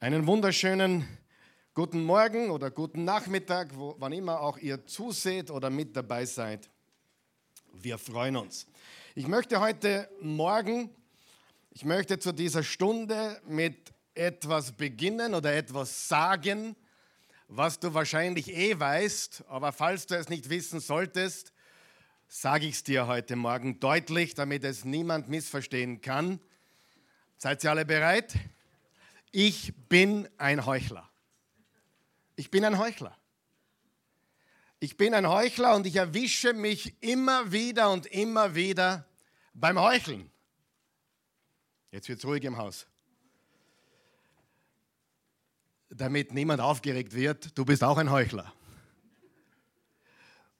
Einen wunderschönen guten Morgen oder guten Nachmittag, wo, wann immer auch ihr zuseht oder mit dabei seid. Wir freuen uns. Ich möchte heute Morgen, ich möchte zu dieser Stunde mit etwas beginnen oder etwas sagen, was du wahrscheinlich eh weißt, aber falls du es nicht wissen solltest, sage ich es dir heute Morgen deutlich, damit es niemand missverstehen kann. Seid ihr alle bereit? Ich bin ein Heuchler. Ich bin ein Heuchler. Ich bin ein Heuchler und ich erwische mich immer wieder und immer wieder beim Heucheln. Jetzt wird es ruhig im Haus. Damit niemand aufgeregt wird, du bist auch ein Heuchler.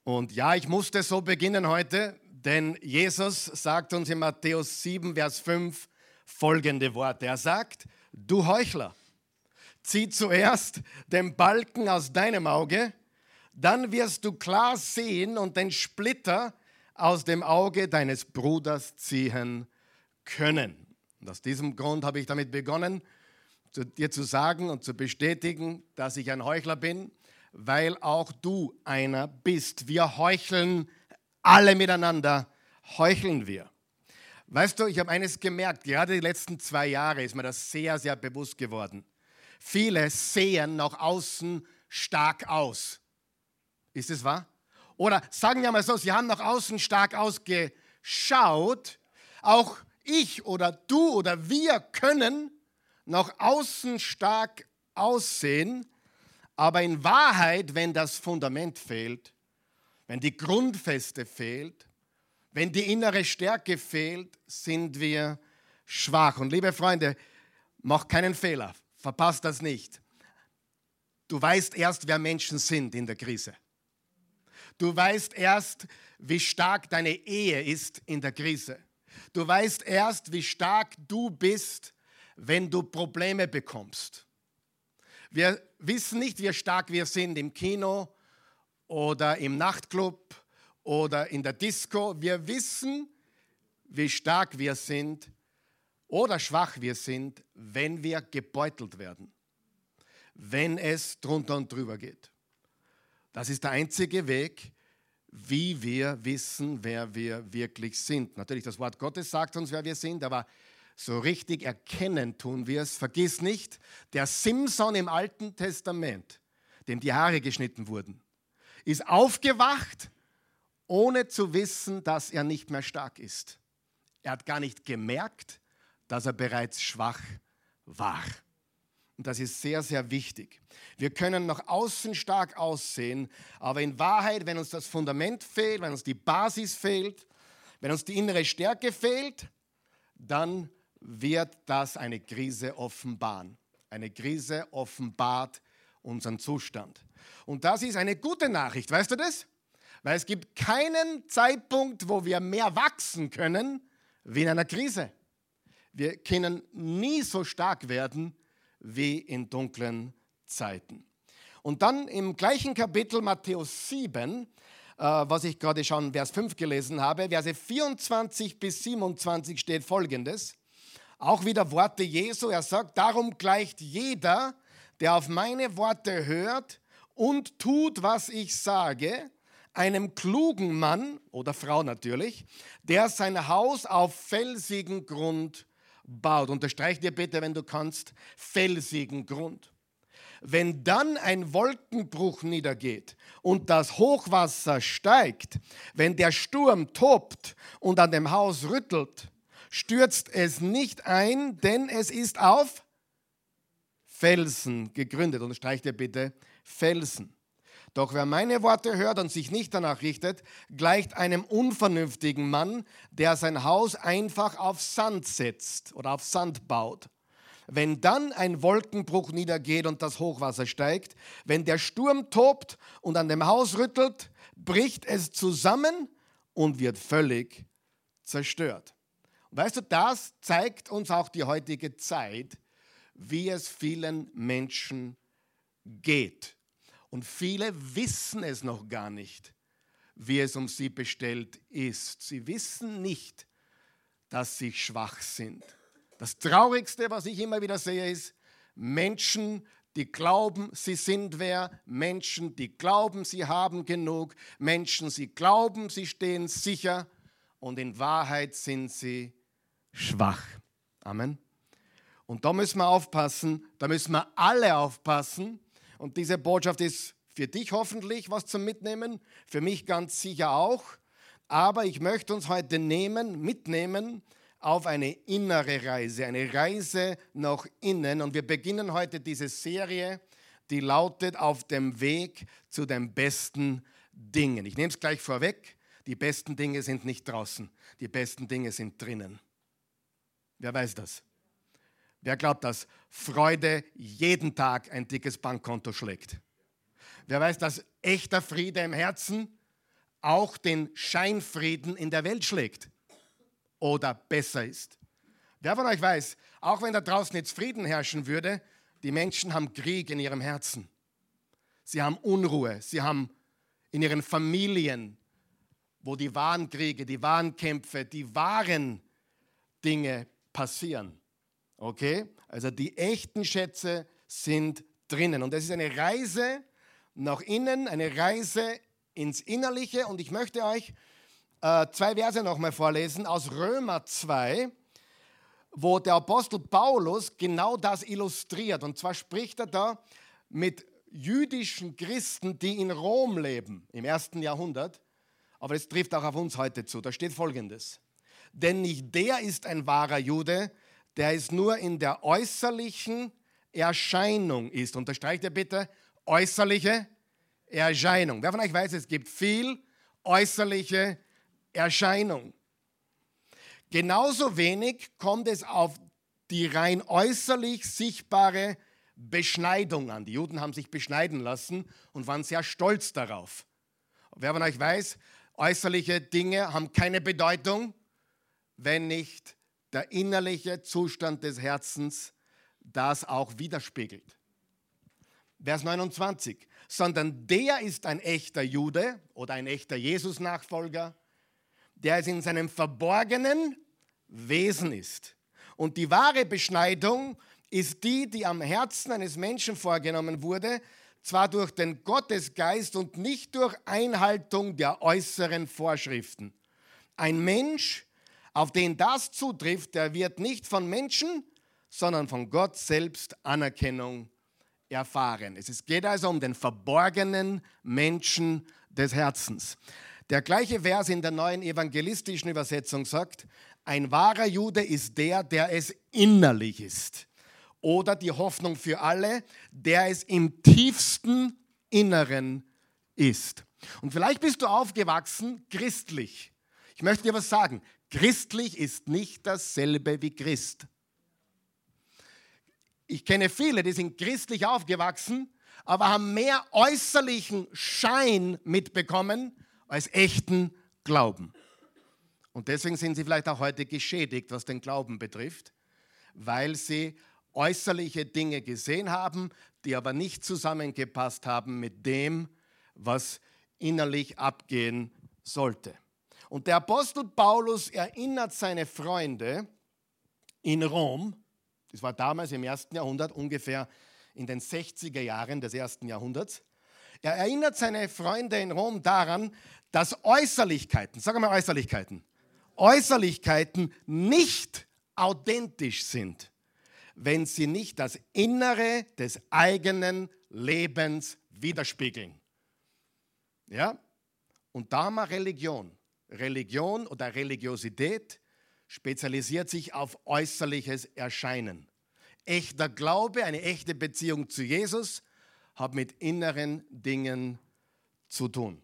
Und ja, ich musste so beginnen heute, denn Jesus sagt uns in Matthäus 7, Vers 5 folgende Worte. Er sagt, du Heuchler, zieh zuerst den Balken aus deinem Auge, dann wirst du klar sehen und den Splitter aus dem Auge deines Bruders ziehen können. Und aus diesem Grund habe ich damit begonnen, dir zu sagen und zu bestätigen, dass ich ein Heuchler bin weil auch du einer bist. Wir heucheln alle miteinander, heucheln wir. Weißt du, ich habe eines gemerkt, gerade die letzten zwei Jahre ist mir das sehr, sehr bewusst geworden. Viele sehen nach außen stark aus. Ist es wahr? Oder sagen wir mal so, sie haben nach außen stark ausgeschaut. Auch ich oder du oder wir können nach außen stark aussehen, aber in Wahrheit, wenn das Fundament fehlt, wenn die Grundfeste fehlt, wenn die innere Stärke fehlt, sind wir schwach. Und liebe Freunde, mach keinen Fehler, verpasst das nicht. Du weißt erst, wer Menschen sind in der Krise. Du weißt erst, wie stark deine Ehe ist in der Krise. Du weißt erst, wie stark du bist, wenn du Probleme bekommst. Wir wissen nicht, wie stark wir sind im Kino oder im Nachtclub oder in der Disco. Wir wissen, wie stark wir sind oder schwach wir sind, wenn wir gebeutelt werden, wenn es drunter und drüber geht. Das ist der einzige Weg, wie wir wissen, wer wir wirklich sind. Natürlich, das Wort Gottes sagt uns, wer wir sind, aber so richtig erkennen tun wir es. Vergiss nicht, der Simson im Alten Testament, dem die Haare geschnitten wurden, ist aufgewacht, ohne zu wissen, dass er nicht mehr stark ist. Er hat gar nicht gemerkt, dass er bereits schwach war. Und das ist sehr, sehr wichtig. Wir können nach außen stark aussehen, aber in Wahrheit, wenn uns das Fundament fehlt, wenn uns die Basis fehlt, wenn uns die innere Stärke fehlt, dann wird das eine Krise offenbaren. Eine Krise offenbart unseren Zustand. Und das ist eine gute Nachricht, weißt du das? Weil es gibt keinen Zeitpunkt, wo wir mehr wachsen können wie in einer Krise. Wir können nie so stark werden wie in dunklen Zeiten. Und dann im gleichen Kapitel Matthäus 7, äh, was ich gerade schon Vers 5 gelesen habe, Verse 24 bis 27 steht folgendes. Auch wieder Worte Jesu. Er sagt, darum gleicht jeder, der auf meine Worte hört und tut, was ich sage, einem klugen Mann oder Frau natürlich, der sein Haus auf felsigen Grund baut. Unterstreich dir bitte, wenn du kannst, felsigen Grund. Wenn dann ein Wolkenbruch niedergeht und das Hochwasser steigt, wenn der Sturm tobt und an dem Haus rüttelt, stürzt es nicht ein, denn es ist auf Felsen gegründet. Und streicht ihr bitte Felsen. Doch wer meine Worte hört und sich nicht danach richtet, gleicht einem unvernünftigen Mann, der sein Haus einfach auf Sand setzt oder auf Sand baut. Wenn dann ein Wolkenbruch niedergeht und das Hochwasser steigt, wenn der Sturm tobt und an dem Haus rüttelt, bricht es zusammen und wird völlig zerstört. Weißt du, das zeigt uns auch die heutige Zeit, wie es vielen Menschen geht. Und viele wissen es noch gar nicht, wie es um sie bestellt ist. Sie wissen nicht, dass sie schwach sind. Das Traurigste, was ich immer wieder sehe, ist, Menschen, die glauben, sie sind wer, Menschen, die glauben, sie haben genug, Menschen, sie glauben, sie stehen sicher und in Wahrheit sind sie schwach. Amen. Und da müssen wir aufpassen, da müssen wir alle aufpassen. Und diese Botschaft ist für dich hoffentlich was zum Mitnehmen, für mich ganz sicher auch. Aber ich möchte uns heute nehmen, mitnehmen auf eine innere Reise, eine Reise nach innen. Und wir beginnen heute diese Serie, die lautet Auf dem Weg zu den besten Dingen. Ich nehme es gleich vorweg, die besten Dinge sind nicht draußen, die besten Dinge sind drinnen. Wer weiß das? Wer glaubt, dass Freude jeden Tag ein dickes Bankkonto schlägt? Wer weiß, dass echter Friede im Herzen auch den Scheinfrieden in der Welt schlägt? oder besser ist. Wer von euch weiß, auch wenn da draußen jetzt Frieden herrschen würde, die Menschen haben Krieg in ihrem Herzen. Sie haben Unruhe, sie haben in ihren Familien, wo die wahren Kriege, die wahren Kämpfe, die wahren Dinge passieren. Okay? Also die echten Schätze sind drinnen. Und es ist eine Reise nach innen, eine Reise ins Innerliche. Und ich möchte euch äh, zwei Verse nochmal vorlesen aus Römer 2, wo der Apostel Paulus genau das illustriert. Und zwar spricht er da mit jüdischen Christen, die in Rom leben im ersten Jahrhundert. Aber es trifft auch auf uns heute zu. Da steht folgendes. Denn nicht der ist ein wahrer Jude, der es nur in der äußerlichen Erscheinung ist. Unterstreicht ihr bitte äußerliche Erscheinung. Wer von euch weiß, es gibt viel äußerliche Erscheinung. Genauso wenig kommt es auf die rein äußerlich sichtbare Beschneidung an. Die Juden haben sich beschneiden lassen und waren sehr stolz darauf. Wer von euch weiß, äußerliche Dinge haben keine Bedeutung, wenn nicht der innerliche Zustand des Herzens das auch widerspiegelt. Vers 29. Sondern der ist ein echter Jude oder ein echter Jesus-Nachfolger, der es in seinem verborgenen Wesen ist. Und die wahre Beschneidung ist die, die am Herzen eines Menschen vorgenommen wurde, zwar durch den Gottesgeist und nicht durch Einhaltung der äußeren Vorschriften. Ein Mensch, auf den das zutrifft, der wird nicht von Menschen, sondern von Gott selbst Anerkennung erfahren. Es geht also um den verborgenen Menschen des Herzens. Der gleiche Vers in der neuen evangelistischen Übersetzung sagt, ein wahrer Jude ist der, der es innerlich ist. Oder die Hoffnung für alle, der es im tiefsten Inneren ist. Und vielleicht bist du aufgewachsen christlich. Ich möchte dir was sagen. Christlich ist nicht dasselbe wie Christ. Ich kenne viele, die sind christlich aufgewachsen, aber haben mehr äußerlichen Schein mitbekommen als echten Glauben. Und deswegen sind sie vielleicht auch heute geschädigt, was den Glauben betrifft, weil sie äußerliche Dinge gesehen haben, die aber nicht zusammengepasst haben mit dem, was innerlich abgehen sollte. Und der Apostel Paulus erinnert seine Freunde in Rom, das war damals im ersten Jahrhundert, ungefähr in den 60er Jahren des ersten Jahrhunderts, er erinnert seine Freunde in Rom daran, dass Äußerlichkeiten, sagen wir Äußerlichkeiten, Äußerlichkeiten nicht authentisch sind, wenn sie nicht das Innere des eigenen Lebens widerspiegeln. Ja? Und da haben wir Religion. Religion oder Religiosität spezialisiert sich auf äußerliches Erscheinen. Echter Glaube, eine echte Beziehung zu Jesus hat mit inneren Dingen zu tun.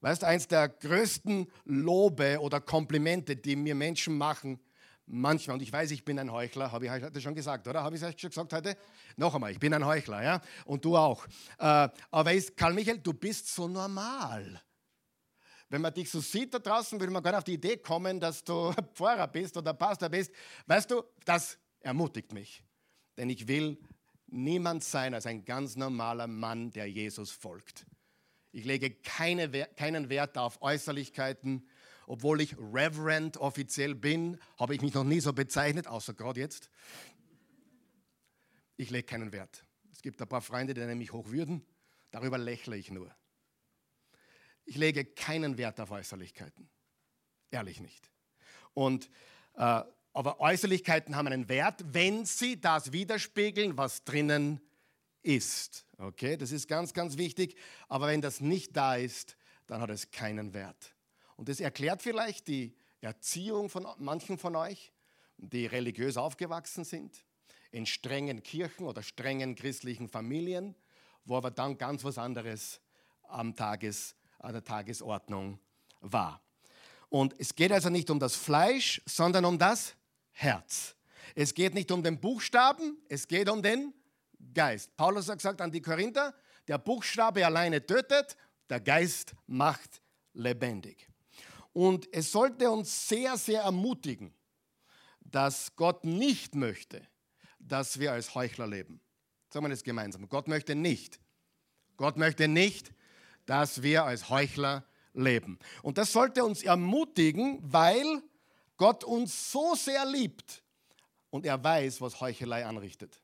Weißt du, eins der größten Lobe oder Komplimente, die mir Menschen machen, manchmal, und ich weiß, ich bin ein Heuchler, habe ich heute schon gesagt, oder? Habe ich es schon gesagt heute? Noch einmal, ich bin ein Heuchler, ja? Und du auch. Äh, aber Karl Michael, du bist so normal. Wenn man dich so sieht da draußen, würde man gar nicht auf die Idee kommen, dass du Pfarrer bist oder Pastor bist. Weißt du, das ermutigt mich. Denn ich will niemand sein als ein ganz normaler Mann, der Jesus folgt. Ich lege keine, keinen Wert auf Äußerlichkeiten. Obwohl ich Reverend offiziell bin, habe ich mich noch nie so bezeichnet, außer gerade jetzt. Ich lege keinen Wert. Es gibt ein paar Freunde, die nennen mich hochwürden. Darüber lächle ich nur. Ich lege keinen Wert auf Äußerlichkeiten. Ehrlich nicht. Und, äh, aber Äußerlichkeiten haben einen Wert, wenn sie das widerspiegeln, was drinnen ist. Okay, das ist ganz, ganz wichtig. Aber wenn das nicht da ist, dann hat es keinen Wert. Und das erklärt vielleicht die Erziehung von manchen von euch, die religiös aufgewachsen sind, in strengen Kirchen oder strengen christlichen Familien, wo aber dann ganz was anderes am Tages, an der Tagesordnung war. Und es geht also nicht um das Fleisch, sondern um das Herz. Es geht nicht um den Buchstaben, es geht um den Geist. Paulus hat gesagt an die Korinther, der Buchstabe alleine tötet, der Geist macht lebendig. Und es sollte uns sehr, sehr ermutigen, dass Gott nicht möchte, dass wir als Heuchler leben. Sagen wir das gemeinsam. Gott möchte nicht. Gott möchte nicht, dass wir als Heuchler leben. Und das sollte uns ermutigen, weil Gott uns so sehr liebt und er weiß, was Heuchelei anrichtet.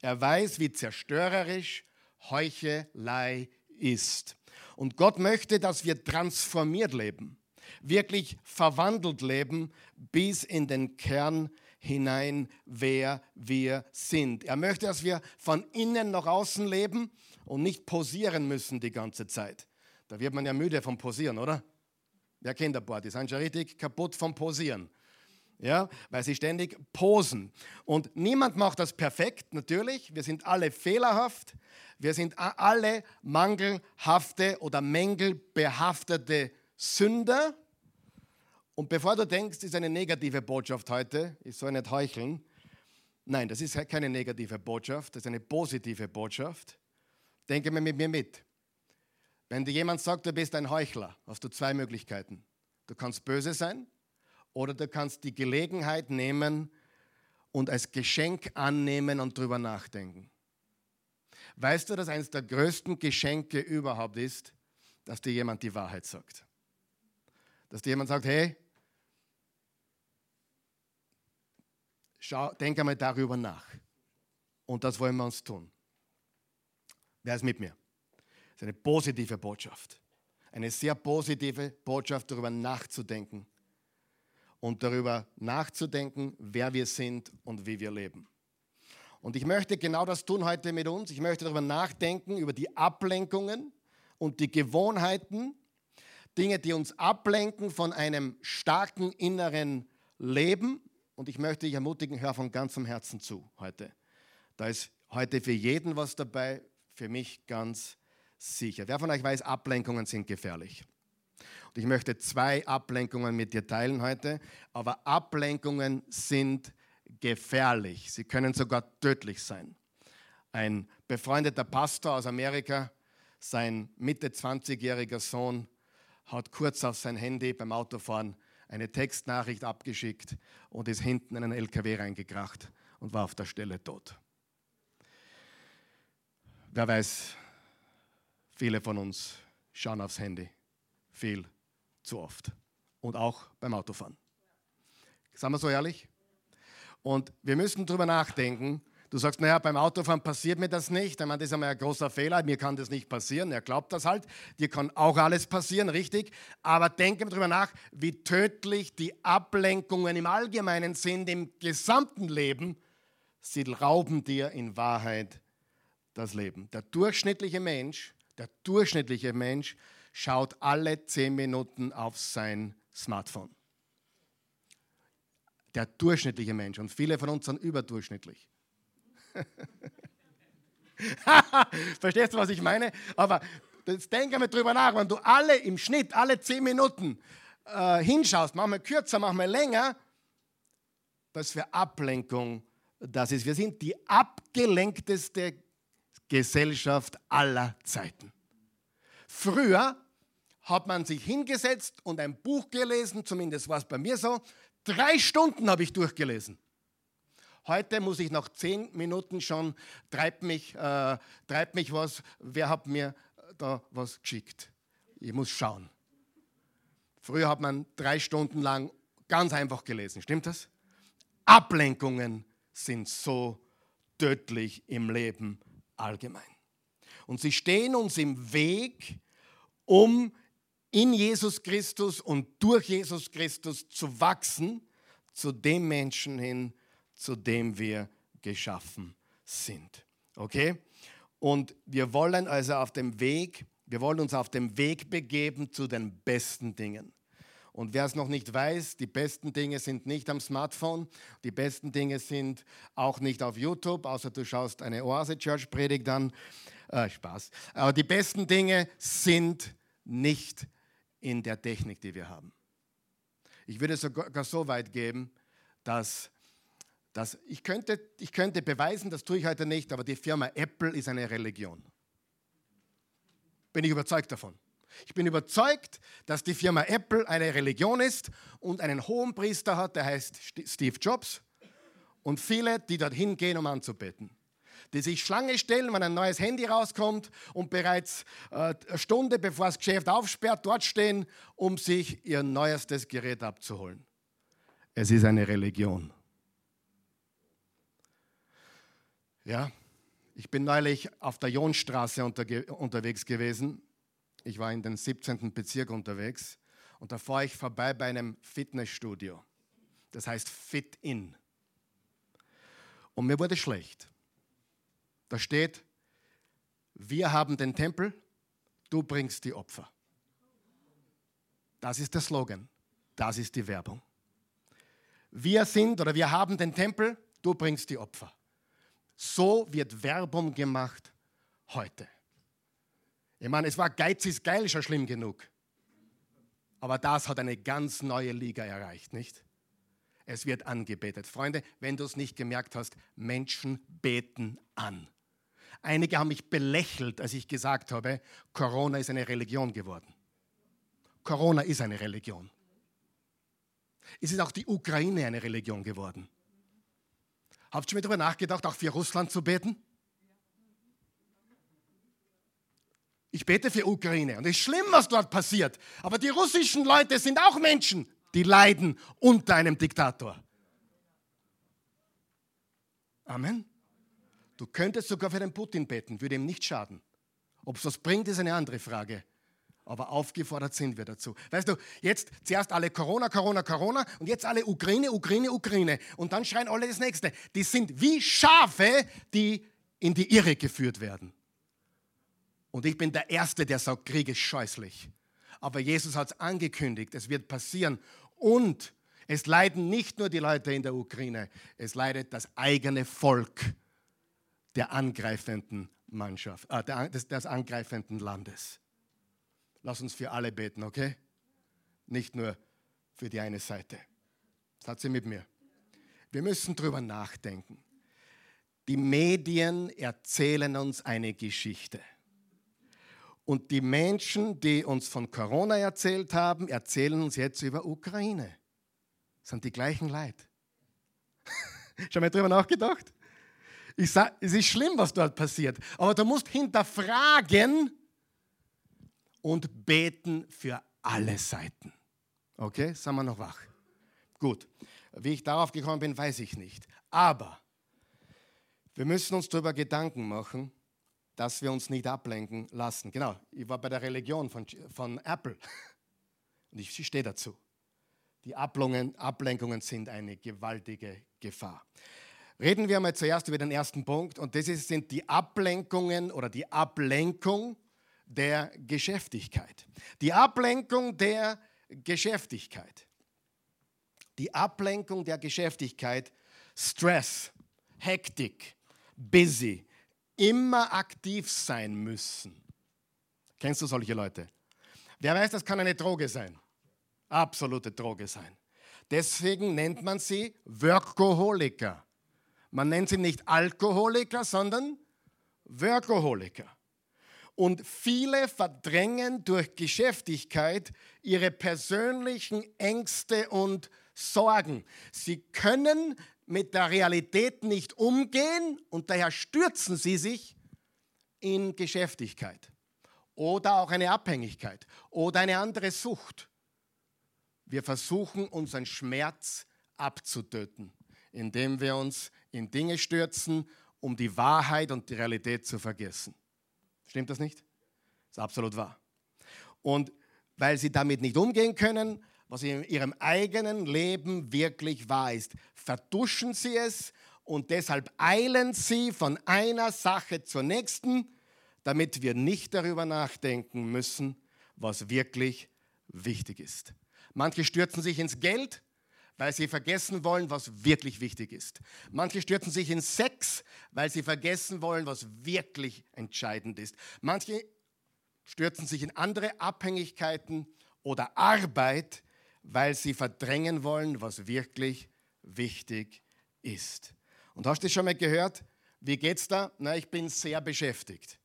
Er weiß, wie zerstörerisch Heuchelei ist. Und Gott möchte, dass wir transformiert leben, wirklich verwandelt leben bis in den Kern hinein, wer wir sind. Er möchte, dass wir von innen nach außen leben und nicht posieren müssen die ganze Zeit. Da wird man ja müde vom Posieren, oder? Wer kennt ein paar? Die sind schon richtig kaputt vom Posieren. Ja, weil sie ständig posen. Und niemand macht das perfekt, natürlich. Wir sind alle fehlerhaft. Wir sind alle mangelhafte oder mängelbehaftete Sünder. Und bevor du denkst, ist eine negative Botschaft heute, ich soll nicht heucheln. Nein, das ist keine negative Botschaft, das ist eine positive Botschaft. Denke mir mit mir mit. Wenn dir jemand sagt, du bist ein Heuchler, hast du zwei Möglichkeiten. Du kannst böse sein oder du kannst die Gelegenheit nehmen und als Geschenk annehmen und drüber nachdenken. Weißt du, dass eines der größten Geschenke überhaupt ist, dass dir jemand die Wahrheit sagt? Dass dir jemand sagt, hey, schau, denk einmal darüber nach. Und das wollen wir uns tun. Wer ist mit mir? Das ist eine positive Botschaft. Eine sehr positive Botschaft, darüber nachzudenken und darüber nachzudenken, wer wir sind und wie wir leben. Und ich möchte genau das tun heute mit uns. Ich möchte darüber nachdenken, über die Ablenkungen und die Gewohnheiten, Dinge, die uns ablenken von einem starken inneren Leben. Und ich möchte dich ermutigen, hör von ganzem Herzen zu heute. Da ist heute für jeden was dabei, für mich ganz sicher. Wer von euch weiß, Ablenkungen sind gefährlich? Und ich möchte zwei Ablenkungen mit dir teilen heute, aber Ablenkungen sind gefährlich. Sie können sogar tödlich sein. Ein befreundeter Pastor aus Amerika, sein Mitte 20-jähriger Sohn, hat kurz auf sein Handy beim Autofahren eine Textnachricht abgeschickt und ist hinten in einen LKW reingekracht und war auf der Stelle tot. Wer weiß, Viele von uns schauen aufs Handy viel zu oft und auch beim Autofahren. Sagen wir so ehrlich? Und wir müssen darüber nachdenken. Du sagst, naja, beim Autofahren passiert mir das nicht. Ich meine, das ist einmal ein großer Fehler. Mir kann das nicht passieren. Er glaubt das halt. Dir kann auch alles passieren, richtig? Aber denke darüber nach, wie tödlich die Ablenkungen im Allgemeinen sind, im gesamten Leben. Sie rauben dir in Wahrheit das Leben. Der durchschnittliche Mensch der durchschnittliche Mensch schaut alle zehn Minuten auf sein Smartphone. Der durchschnittliche Mensch. Und viele von uns sind überdurchschnittlich. Verstehst du, was ich meine? Aber jetzt denk einmal drüber nach, wenn du alle im Schnitt, alle zehn Minuten äh, hinschaust, manchmal kürzer, manchmal länger, was für Ablenkung das ist. Wir sind die abgelenkteste Gesellschaft aller Zeiten. Früher hat man sich hingesetzt und ein Buch gelesen, zumindest war es bei mir so. Drei Stunden habe ich durchgelesen. Heute muss ich nach zehn Minuten schon, treibt mich, äh, treibt mich was, wer hat mir da was geschickt? Ich muss schauen. Früher hat man drei Stunden lang ganz einfach gelesen, stimmt das? Ablenkungen sind so tödlich im Leben allgemein. Und sie stehen uns im Weg, um in Jesus Christus und durch Jesus Christus zu wachsen zu dem Menschen hin, zu dem wir geschaffen sind. Okay? Und wir wollen also auf dem Weg, wir wollen uns auf dem Weg begeben zu den besten Dingen. Und wer es noch nicht weiß, die besten Dinge sind nicht am Smartphone, die besten Dinge sind auch nicht auf YouTube, außer du schaust eine Oase Church Predigt an. Äh, Spaß. Aber die besten Dinge sind nicht in der Technik, die wir haben. Ich würde sogar so weit geben, dass, dass ich, könnte, ich könnte beweisen, das tue ich heute nicht, aber die Firma Apple ist eine Religion. Bin ich überzeugt davon. Ich bin überzeugt, dass die Firma Apple eine Religion ist und einen hohen Priester hat, der heißt Steve Jobs. Und viele, die dorthin gehen, um anzubeten. Die sich Schlange stellen, wenn ein neues Handy rauskommt und bereits äh, eine Stunde bevor das Geschäft aufsperrt, dort stehen, um sich ihr neuestes Gerät abzuholen. Es ist eine Religion. Ja, ich bin neulich auf der Jonstraße unterwegs gewesen ich war in den 17. Bezirk unterwegs und da fahre ich vorbei bei einem Fitnessstudio. Das heißt Fit In. Und mir wurde schlecht. Da steht, wir haben den Tempel, du bringst die Opfer. Das ist der Slogan, das ist die Werbung. Wir sind oder wir haben den Tempel, du bringst die Opfer. So wird Werbung gemacht heute. Ich meine, es war Geiz ist geil schon schlimm genug. Aber das hat eine ganz neue Liga erreicht, nicht? Es wird angebetet. Freunde, wenn du es nicht gemerkt hast, Menschen beten an. Einige haben mich belächelt, als ich gesagt habe, Corona ist eine Religion geworden. Corona ist eine Religion. Es ist auch die Ukraine eine Religion geworden. Habt ihr schon mal darüber nachgedacht, auch für Russland zu beten? Ich bete für Ukraine und es ist schlimm, was dort passiert. Aber die russischen Leute sind auch Menschen, die leiden unter einem Diktator. Amen. Du könntest sogar für den Putin beten, würde ihm nicht schaden. Ob es was bringt, ist eine andere Frage. Aber aufgefordert sind wir dazu. Weißt du, jetzt zuerst alle Corona, Corona, Corona und jetzt alle Ukraine, Ukraine, Ukraine. Und dann schreien alle das Nächste. Die sind wie Schafe, die in die Irre geführt werden. Und ich bin der Erste, der sagt, Krieg ist scheußlich. Aber Jesus hat es angekündigt, es wird passieren. Und es leiden nicht nur die Leute in der Ukraine, es leidet das eigene Volk der angreifenden Mannschaft, äh, des, des angreifenden Landes. Lass uns für alle beten, okay? Nicht nur für die eine Seite. Hat sie mit mir. Wir müssen drüber nachdenken. Die Medien erzählen uns eine Geschichte. Und die Menschen, die uns von Corona erzählt haben, erzählen uns jetzt über Ukraine. Das sind die gleichen Leid. Schon mal drüber nachgedacht? Ich sag, es ist schlimm, was dort passiert. Aber du musst hinterfragen und beten für alle Seiten. Okay, sind wir noch wach? Gut. Wie ich darauf gekommen bin, weiß ich nicht. Aber wir müssen uns darüber Gedanken machen, dass wir uns nicht ablenken lassen. Genau, ich war bei der Religion von, von Apple und ich stehe dazu. Die Ablenkungen, Ablenkungen sind eine gewaltige Gefahr. Reden wir mal zuerst über den ersten Punkt und das sind die Ablenkungen oder die Ablenkung der Geschäftigkeit. Die Ablenkung der Geschäftigkeit. Die Ablenkung der Geschäftigkeit, Stress, Hektik, busy, immer aktiv sein müssen. Kennst du solche Leute? Wer weiß, das kann eine Droge sein. Absolute Droge sein. Deswegen nennt man sie Workaholiker. Man nennt sie nicht Alkoholiker, sondern Workaholiker. Und viele verdrängen durch Geschäftigkeit ihre persönlichen Ängste und Sorgen. Sie können mit der Realität nicht umgehen und daher stürzen sie sich in Geschäftigkeit oder auch eine Abhängigkeit oder eine andere Sucht. Wir versuchen unseren Schmerz abzutöten, indem wir uns in Dinge stürzen um die Wahrheit und die Realität zu vergessen. Stimmt das nicht? Das ist absolut wahr. Und weil sie damit nicht umgehen können, was in ihrem eigenen Leben wirklich wahr ist, vertuschen sie es und deshalb eilen sie von einer Sache zur nächsten, damit wir nicht darüber nachdenken müssen, was wirklich wichtig ist. Manche stürzen sich ins Geld, weil sie vergessen wollen, was wirklich wichtig ist. Manche stürzen sich in Sex, weil sie vergessen wollen, was wirklich entscheidend ist. Manche stürzen sich in andere Abhängigkeiten oder Arbeit, weil sie verdrängen wollen, was wirklich wichtig ist. Und hast du schon mal gehört, wie geht's da? Na, ich bin sehr beschäftigt.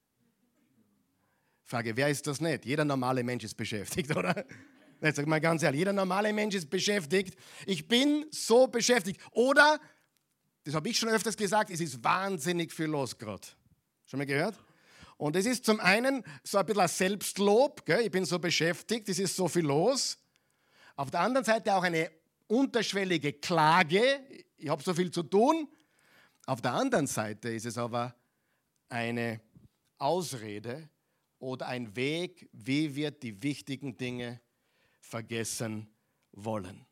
Frage, wer ist das nicht? Jeder normale Mensch ist beschäftigt, oder? Jetzt sag mal ganz ehrlich, jeder normale Mensch ist beschäftigt. Ich bin so beschäftigt. Oder, das habe ich schon öfters gesagt, es ist wahnsinnig viel los gerade. Schon mal gehört? Und es ist zum einen so ein bisschen ein Selbstlob, gell? ich bin so beschäftigt, es ist so viel los. Auf der anderen Seite auch eine unterschwellige Klage, ich habe so viel zu tun. Auf der anderen Seite ist es aber eine Ausrede oder ein Weg, wie wir die wichtigen Dinge vergessen wollen.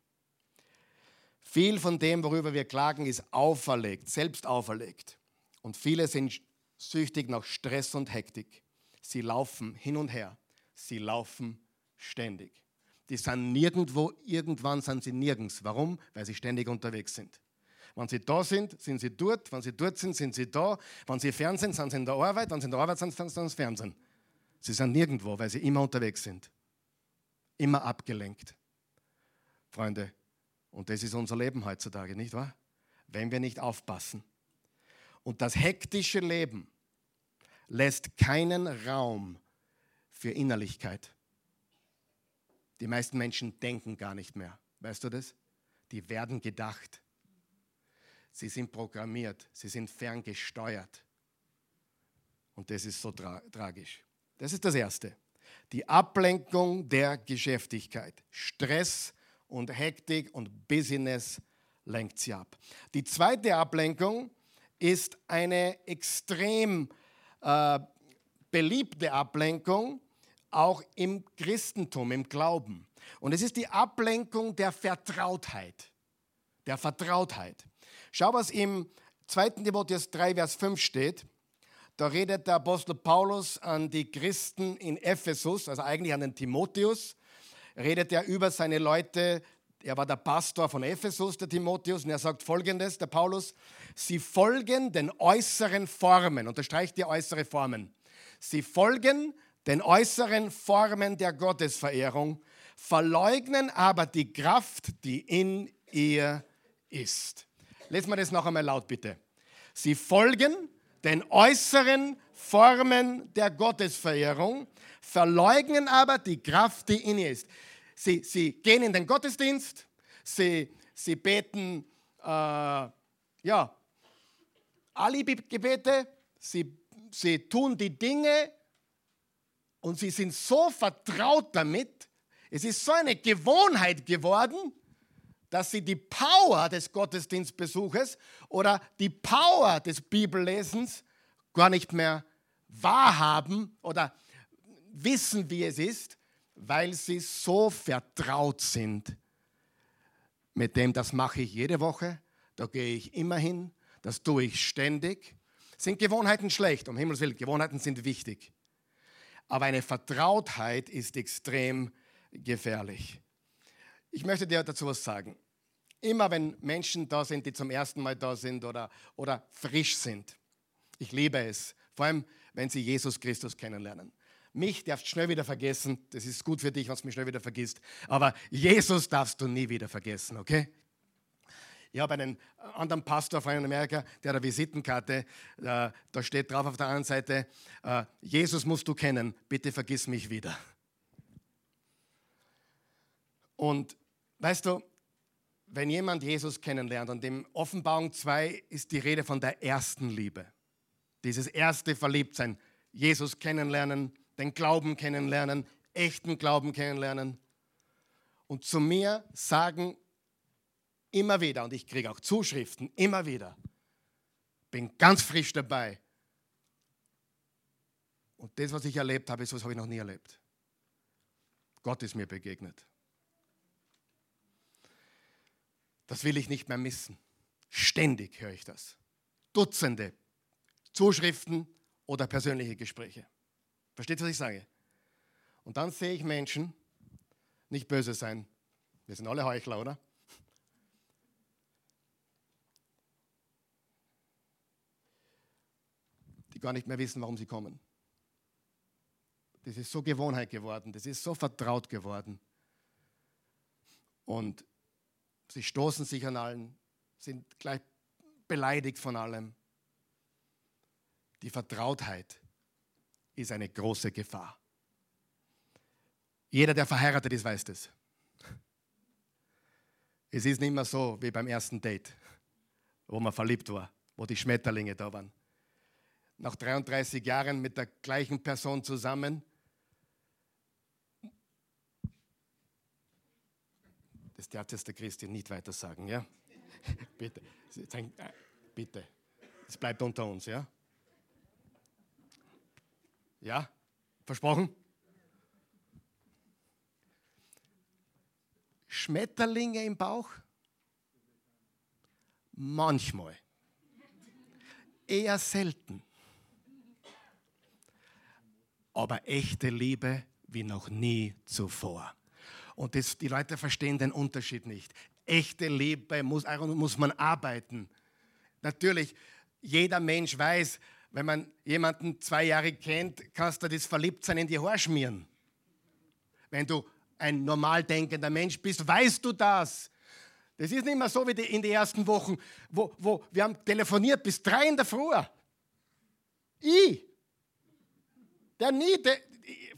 Viel von dem, worüber wir klagen, ist auferlegt, selbst auferlegt. Und viele sind süchtig nach Stress und Hektik. Sie laufen hin und her. Sie laufen ständig. Die sind nirgendwo, irgendwann sind sie nirgends. Warum? Weil sie ständig unterwegs sind. Wenn sie da sind, sind sie dort. Wenn sie dort sind, sind sie da. Wenn sie fern sind, sind sie in der Arbeit. Wenn sie in der Arbeit sind, sind sie ins Fernsehen. Sie sind nirgendwo, weil sie immer unterwegs sind. Immer abgelenkt. Freunde, und das ist unser Leben heutzutage, nicht wahr? Wenn wir nicht aufpassen. Und das hektische Leben lässt keinen Raum für Innerlichkeit. Die meisten Menschen denken gar nicht mehr. Weißt du das? Die werden gedacht. Sie sind programmiert, sie sind ferngesteuert. Und das ist so tra tragisch. Das ist das Erste. Die Ablenkung der Geschäftigkeit. Stress und Hektik und Business lenkt sie ab. Die zweite Ablenkung ist eine extrem äh, beliebte Ablenkung, auch im Christentum, im Glauben. Und es ist die Ablenkung der Vertrautheit. Der Vertrautheit. Schau, was im 2. Timotheus 3, Vers 5 steht. Da redet der Apostel Paulus an die Christen in Ephesus, also eigentlich an den Timotheus, redet er über seine Leute. Er war der Pastor von Ephesus, der Timotheus, und er sagt folgendes, der Paulus, sie folgen den äußeren Formen, unterstreicht die äußere Formen. Sie folgen den äußeren Formen der Gottesverehrung, verleugnen aber die Kraft, die in ihr ist. Lesen wir das noch einmal laut, bitte. Sie folgen den äußeren Formen der Gottesverehrung, verleugnen aber die Kraft, die in ihr ist. Sie, sie gehen in den Gottesdienst, sie, sie beten, äh, ja, Alibi-Gebete, sie, sie tun die Dinge und sie sind so vertraut damit, es ist so eine Gewohnheit geworden, dass sie die Power des Gottesdienstbesuches oder die Power des Bibellesens gar nicht mehr wahrhaben oder wissen, wie es ist, weil sie so vertraut sind mit dem, das mache ich jede Woche, da gehe ich immer hin, das tue ich ständig. Sind Gewohnheiten schlecht? Um Himmels Willen, Gewohnheiten sind wichtig. Aber eine Vertrautheit ist extrem gefährlich. Ich möchte dir dazu was sagen. Immer wenn Menschen da sind, die zum ersten Mal da sind oder, oder frisch sind, ich liebe es, vor allem wenn sie Jesus Christus kennenlernen. Mich darfst du schnell wieder vergessen, das ist gut für dich, wenn du mich schnell wieder vergisst, aber Jesus darfst du nie wieder vergessen, okay? Ich habe einen anderen Pastor von Amerika, der hat eine Visitenkarte, äh, da steht drauf auf der anderen Seite, äh, Jesus musst du kennen, bitte vergiss mich wieder. Und weißt du, wenn jemand Jesus kennenlernt, und im Offenbarung 2 ist die Rede von der ersten Liebe, dieses erste Verliebtsein, Jesus kennenlernen, den Glauben kennenlernen, echten Glauben kennenlernen. Und zu mir sagen immer wieder, und ich kriege auch Zuschriften immer wieder, bin ganz frisch dabei. Und das, was ich erlebt habe, so habe ich noch nie erlebt. Gott ist mir begegnet. Das will ich nicht mehr missen. Ständig höre ich das. Dutzende Zuschriften oder persönliche Gespräche. Versteht, was ich sage? Und dann sehe ich Menschen, nicht böse sein, wir sind alle Heuchler, oder? Die gar nicht mehr wissen, warum sie kommen. Das ist so Gewohnheit geworden, das ist so vertraut geworden. Und sie stoßen sich an allen, sind gleich beleidigt von allem. Die Vertrautheit ist eine große Gefahr. Jeder, der verheiratet ist, weiß das. Es ist nicht mehr so wie beim ersten Date, wo man verliebt war, wo die Schmetterlinge da waren. Nach 33 Jahren mit der gleichen Person zusammen. Das darf jetzt der Christian nicht weiter sagen, ja? bitte, bitte. Es bleibt unter uns, ja? Ja? Versprochen? Schmetterlinge im Bauch? Manchmal. Eher selten. Aber echte Liebe wie noch nie zuvor. Und das, die Leute verstehen den Unterschied nicht. Echte Liebe muss, muss man arbeiten. Natürlich, jeder Mensch weiß, wenn man jemanden zwei Jahre kennt, kannst du das Verliebtsein in die Haare schmieren. Wenn du ein normal denkender Mensch bist, weißt du das. Das ist nicht mehr so wie in den ersten Wochen, wo, wo wir haben telefoniert bis drei in der Früh. Ich, der nie, der, ich,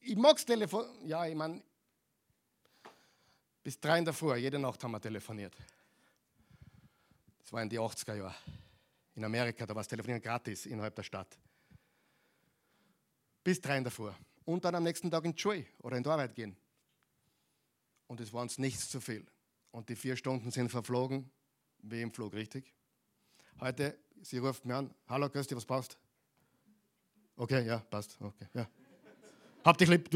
ich mag das Telefon, ja, ich meine, bis drei in der Früh, jede Nacht haben wir telefoniert. Das war in die 80er Jahre. In Amerika, da war das Telefonieren gratis innerhalb der Stadt. Bis drei Früh. Und dann am nächsten Tag in die Schule oder in die Arbeit gehen. Und es war uns nichts zu viel. Und die vier Stunden sind verflogen, wie im Flug, richtig? Heute, sie ruft mir an, hallo Christi, was passt? Okay, ja, passt. Okay, ja. Hab dich lieb.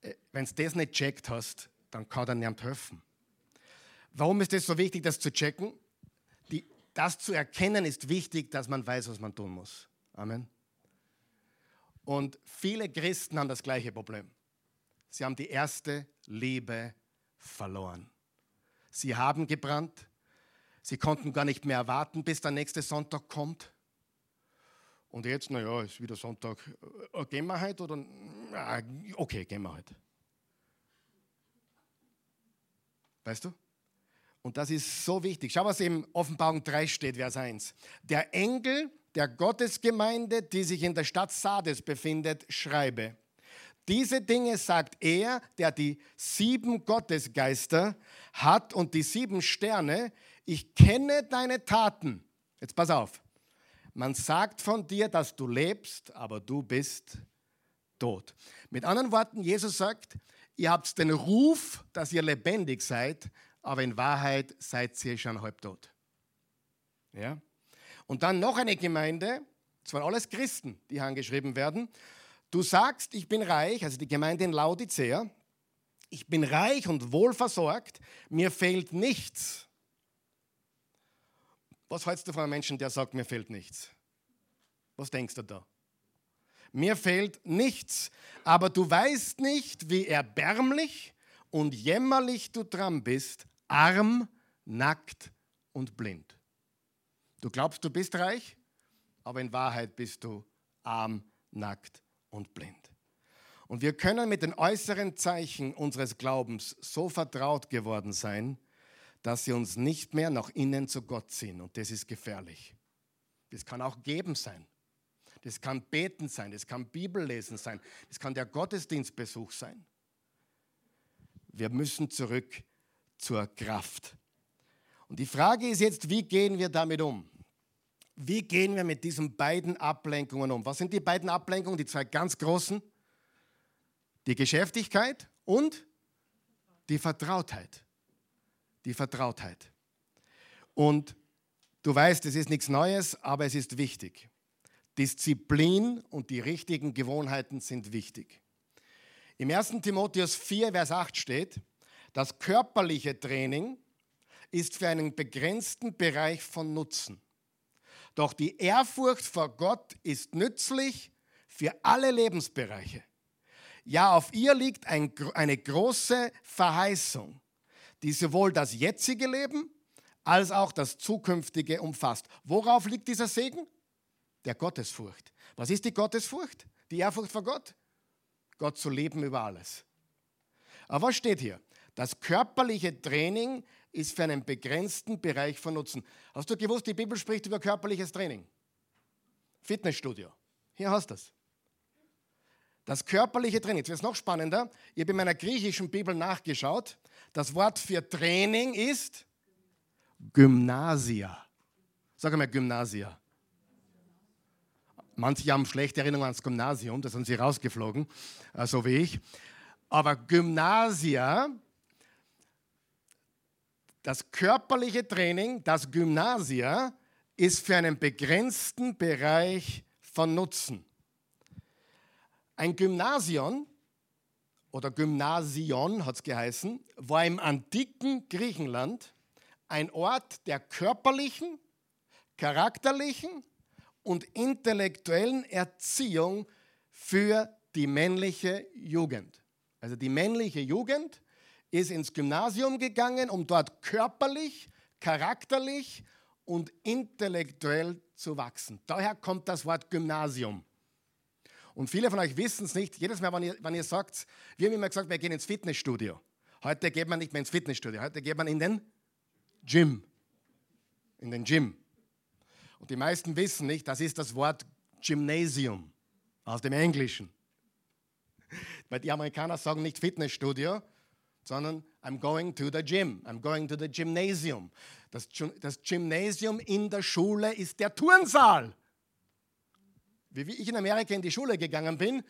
Äh, Wenn du das nicht checkt hast, dann kann dir niemand helfen. Warum ist es so wichtig, das zu checken? Die, das zu erkennen ist wichtig, dass man weiß, was man tun muss. Amen. Und viele Christen haben das gleiche Problem. Sie haben die erste Liebe verloren. Sie haben gebrannt. Sie konnten gar nicht mehr erwarten, bis der nächste Sonntag kommt. Und jetzt, naja, ist wieder Sonntag. Äh, gehen wir heute oder? Okay, gehen wir heute. Weißt du? Und das ist so wichtig. Schau, was im Offenbarung 3 steht, Vers 1. Der Engel der Gottesgemeinde, die sich in der Stadt Sardes befindet, schreibe. Diese Dinge sagt er, der die sieben Gottesgeister hat und die sieben Sterne. Ich kenne deine Taten. Jetzt pass auf. Man sagt von dir, dass du lebst, aber du bist tot. Mit anderen Worten, Jesus sagt, ihr habt den Ruf, dass ihr lebendig seid, aber in Wahrheit seid ihr schon halb tot. Ja? Und dann noch eine Gemeinde, das waren alles Christen, die angeschrieben werden. Du sagst, ich bin reich, also die Gemeinde in Laodicea, ich bin reich und wohlversorgt, mir fehlt nichts. Was hältst du von einem Menschen, der sagt, mir fehlt nichts? Was denkst du da? Mir fehlt nichts, aber du weißt nicht, wie erbärmlich und jämmerlich du dran bist, arm, nackt und blind. Du glaubst, du bist reich, aber in Wahrheit bist du arm, nackt und blind. Und wir können mit den äußeren Zeichen unseres Glaubens so vertraut geworden sein, dass sie uns nicht mehr nach innen zu Gott ziehen. Und das ist gefährlich. Das kann auch geben sein. Das kann beten sein, das kann Bibellesen sein, das kann der Gottesdienstbesuch sein. Wir müssen zurück zur Kraft. Und die Frage ist jetzt, wie gehen wir damit um? Wie gehen wir mit diesen beiden Ablenkungen um? Was sind die beiden Ablenkungen, die zwei ganz großen? Die Geschäftigkeit und die Vertrautheit. die Vertrautheit. Und du weißt, es ist nichts Neues, aber es ist wichtig. Disziplin und die richtigen Gewohnheiten sind wichtig. Im 1. Timotheus 4, Vers 8 steht, das körperliche Training ist für einen begrenzten Bereich von Nutzen. Doch die Ehrfurcht vor Gott ist nützlich für alle Lebensbereiche. Ja, auf ihr liegt ein, eine große Verheißung, die sowohl das jetzige Leben als auch das zukünftige umfasst. Worauf liegt dieser Segen? Der Gottesfurcht. Was ist die Gottesfurcht? Die Ehrfurcht vor Gott? Gott zu leben über alles. Aber was steht hier? Das körperliche Training ist für einen begrenzten Bereich von Nutzen. Hast du gewusst, die Bibel spricht über körperliches Training? Fitnessstudio. Hier hast du es. Das körperliche Training. Jetzt wird es noch spannender. Ich habe in meiner griechischen Bibel nachgeschaut. Das Wort für Training ist Gymnasia. Sag einmal Gymnasia. Manche haben schlechte Erinnerungen ans Gymnasium, da sind sie rausgeflogen, äh, so wie ich. Aber Gymnasia, das körperliche Training, das Gymnasia, ist für einen begrenzten Bereich von Nutzen. Ein Gymnasion oder Gymnasion hat es geheißen, war im antiken Griechenland ein Ort der körperlichen, charakterlichen und intellektuellen Erziehung für die männliche Jugend. Also die männliche Jugend ist ins Gymnasium gegangen, um dort körperlich, charakterlich und intellektuell zu wachsen. Daher kommt das Wort Gymnasium. Und viele von euch wissen es nicht. Jedes Mal, wenn ihr, wenn ihr sagt, wir haben immer gesagt, wir gehen ins Fitnessstudio. Heute geht man nicht mehr ins Fitnessstudio, heute geht man in den Gym. In den Gym. Und die meisten wissen nicht, das ist das Wort Gymnasium aus dem Englischen. Weil die Amerikaner sagen nicht Fitnessstudio, sondern I'm going to the gym, I'm going to the gymnasium. Das, das Gymnasium in der Schule ist der Turnsaal. Wie ich in Amerika in die Schule gegangen bin,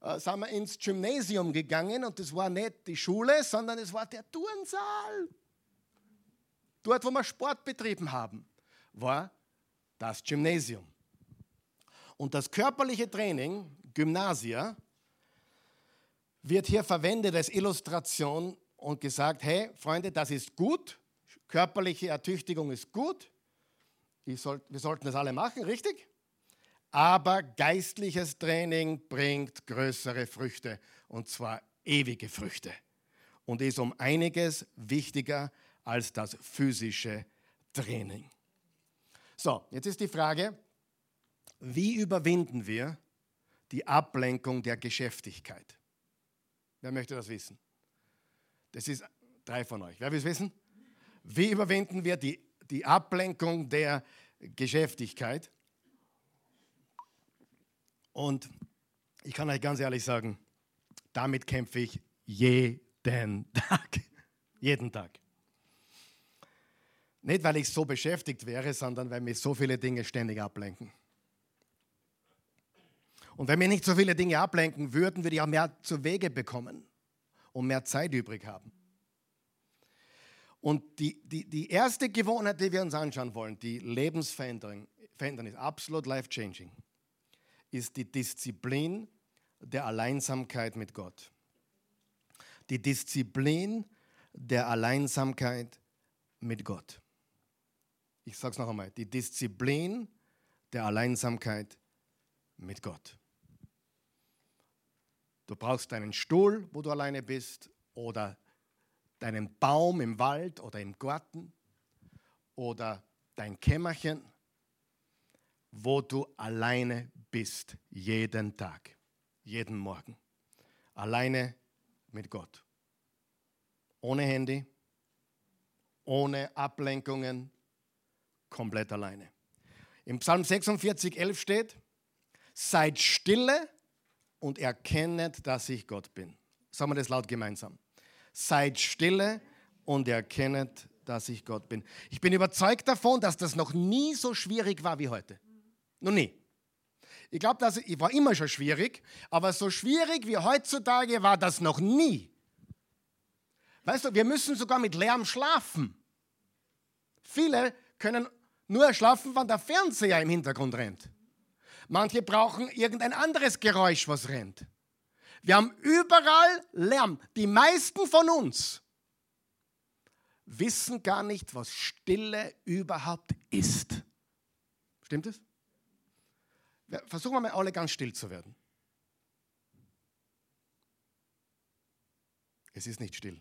äh, sind wir ins Gymnasium gegangen und das war nicht die Schule, sondern es war der Turnsaal. Dort, wo wir Sport betrieben haben, war das Gymnasium. Und das körperliche Training, Gymnasia, wird hier verwendet als Illustration und gesagt, hey Freunde, das ist gut, körperliche Ertüchtigung ist gut, soll, wir sollten das alle machen, richtig? Aber geistliches Training bringt größere Früchte und zwar ewige Früchte und ist um einiges wichtiger als das physische Training. So, jetzt ist die Frage, wie überwinden wir die Ablenkung der Geschäftigkeit? Wer möchte das wissen? Das ist drei von euch. Wer will es wissen? Wie überwinden wir die, die Ablenkung der Geschäftigkeit? Und ich kann euch ganz ehrlich sagen, damit kämpfe ich jeden Tag. jeden Tag. Nicht, weil ich so beschäftigt wäre, sondern weil mich so viele Dinge ständig ablenken. Und wenn mir nicht so viele Dinge ablenken würden, würde ich auch mehr zu Wege bekommen und mehr Zeit übrig haben. Und die, die, die erste Gewohnheit, die wir uns anschauen wollen, die Lebensveränderung, Veränderung ist absolut life-changing, ist die Disziplin der Alleinsamkeit mit Gott. Die Disziplin der Alleinsamkeit mit Gott ich sage es noch einmal, die Disziplin der Alleinsamkeit mit Gott. Du brauchst deinen Stuhl, wo du alleine bist, oder deinen Baum im Wald oder im Garten, oder dein Kämmerchen, wo du alleine bist, jeden Tag, jeden Morgen. Alleine mit Gott. Ohne Handy, ohne Ablenkungen, komplett alleine. Im Psalm 46, 11 steht, seid stille und erkennet, dass ich Gott bin. Sagen wir das laut gemeinsam. Seid stille und erkennet, dass ich Gott bin. Ich bin überzeugt davon, dass das noch nie so schwierig war wie heute. Noch nie. Ich glaube, das war immer schon schwierig, aber so schwierig wie heutzutage war das noch nie. Weißt du, wir müssen sogar mit Lärm schlafen. Viele können nur schlafen, wenn der Fernseher im Hintergrund rennt. Manche brauchen irgendein anderes Geräusch, was rennt. Wir haben überall Lärm. Die meisten von uns wissen gar nicht, was Stille überhaupt ist. Stimmt es? Versuchen wir mal alle ganz still zu werden. Es ist nicht still.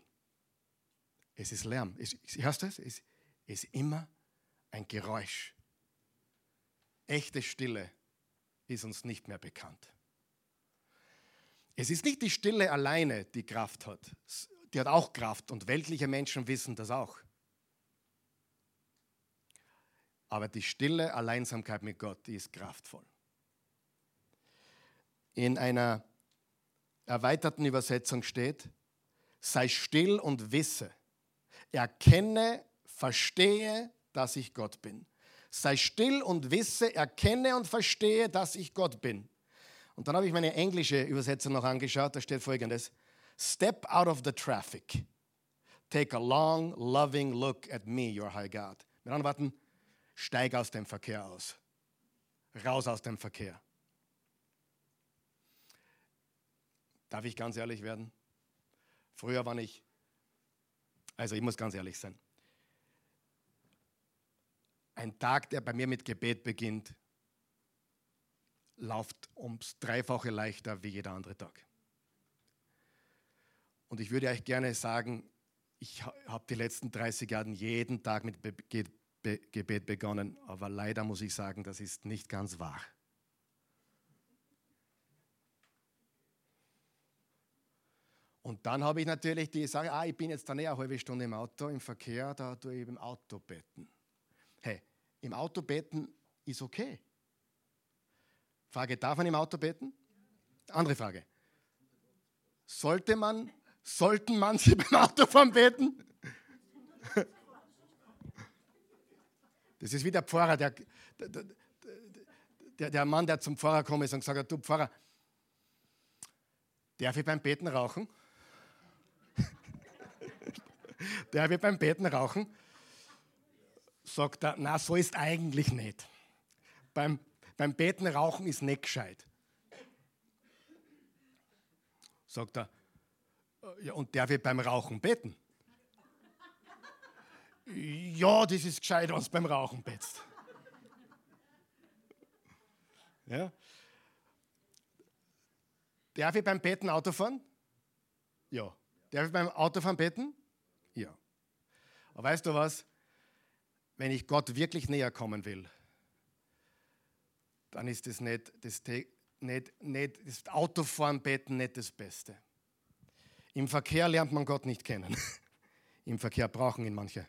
Es ist Lärm. Es, hörst du es? Es ist immer ein Geräusch. Echte Stille ist uns nicht mehr bekannt. Es ist nicht die Stille alleine, die Kraft hat. Die hat auch Kraft und weltliche Menschen wissen das auch. Aber die stille Alleinsamkeit mit Gott, die ist kraftvoll. In einer erweiterten Übersetzung steht, sei still und wisse, erkenne, verstehe, dass ich Gott bin. Sei still und wisse, erkenne und verstehe, dass ich Gott bin. Und dann habe ich meine englische Übersetzung noch angeschaut, da steht folgendes: Step out of the traffic. Take a long, loving look at me, your high God. Mit anderen Worten, steig aus dem Verkehr aus. Raus aus dem Verkehr. Darf ich ganz ehrlich werden? Früher war ich, also ich muss ganz ehrlich sein, ein Tag, der bei mir mit Gebet beginnt, läuft ums Dreifache leichter wie jeder andere Tag. Und ich würde euch gerne sagen, ich habe die letzten 30 Jahre jeden Tag mit Gebet begonnen, aber leider muss ich sagen, das ist nicht ganz wahr. Und dann habe ich natürlich die Sache, ah, ich bin jetzt dann eine halbe Stunde im Auto, im Verkehr, da tue ich im Auto beten. Hey, im Auto beten ist okay. Frage, darf man im Auto beten? Andere Frage. Sollte man, sollten manche beim Autofahren beten? Das ist wie der Pfarrer, der, der, der Mann, der zum Pfarrer gekommen und gesagt hat, du Pfarrer, darf ich beim Beten rauchen? darf ich beim Beten rauchen? Sagt er, na, so ist eigentlich nicht. Beim beim Beten rauchen ist nicht gescheit. Sagt er, ja, und der wird beim Rauchen beten? Ja, das ist gescheit, wenn beim Rauchen betest. Ja. Darf ich beim Beten Auto fahren? Ja. Darf ich beim Autofahren beten? Ja. Aber weißt du was? Wenn ich Gott wirklich näher kommen will, dann ist das nicht das, nicht, nicht, das Autofahren, Betten nicht das Beste. Im Verkehr lernt man Gott nicht kennen. Im Verkehr brauchen ihn manche.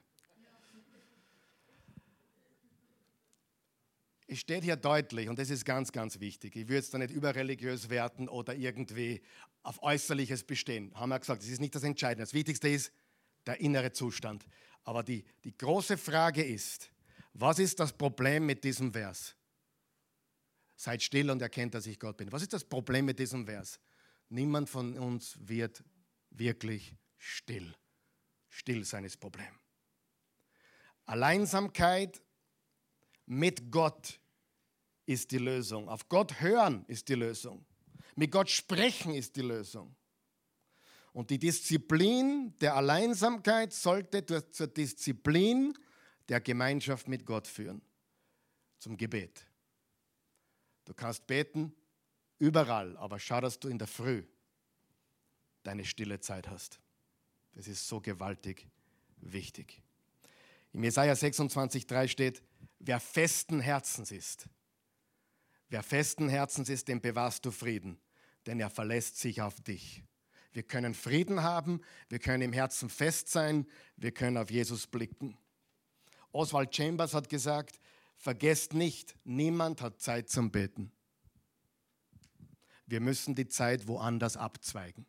Es steht hier deutlich, und das ist ganz, ganz wichtig. Ich würde es da nicht überreligiös werten oder irgendwie auf Äußerliches bestehen. Haben wir gesagt, das ist nicht das Entscheidende. Das Wichtigste ist der innere Zustand. Aber die, die große Frage ist, was ist das Problem mit diesem Vers? Seid still und erkennt, dass ich Gott bin. Was ist das Problem mit diesem Vers? Niemand von uns wird wirklich still. Still sein ist Problem. Alleinsamkeit mit Gott ist die Lösung. Auf Gott hören ist die Lösung. Mit Gott sprechen ist die Lösung. Und die Disziplin der Alleinsamkeit sollte zur Disziplin der Gemeinschaft mit Gott führen. Zum Gebet. Du kannst beten überall, aber schau, dass du in der Früh deine stille Zeit hast. Das ist so gewaltig wichtig. Im Jesaja 26,3 steht: Wer festen Herzens ist, wer festen Herzens ist, dem bewahrst du Frieden, denn er verlässt sich auf dich. Wir können Frieden haben, wir können im Herzen fest sein, wir können auf Jesus blicken. Oswald Chambers hat gesagt, Vergesst nicht, niemand hat Zeit zum Beten. Wir müssen die Zeit woanders abzweigen.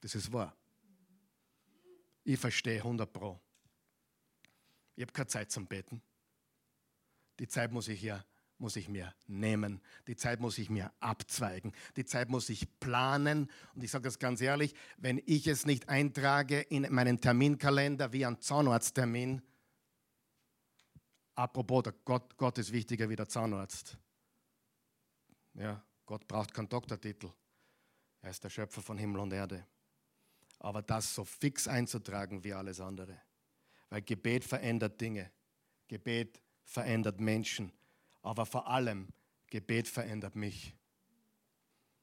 Das ist wahr. Ich verstehe 100 Pro. Ich habe keine Zeit zum Beten. Die Zeit muss ich ja muss ich mir nehmen. Die Zeit muss ich mir abzweigen. Die Zeit muss ich planen. Und ich sage das ganz ehrlich, wenn ich es nicht eintrage in meinen Terminkalender wie ein Zahnarzttermin, apropos, Gott, Gott ist wichtiger wie der Zahnarzt. Ja, Gott braucht keinen Doktortitel. Er ist der Schöpfer von Himmel und Erde. Aber das so fix einzutragen wie alles andere. Weil Gebet verändert Dinge. Gebet verändert Menschen. Aber vor allem, Gebet verändert mich.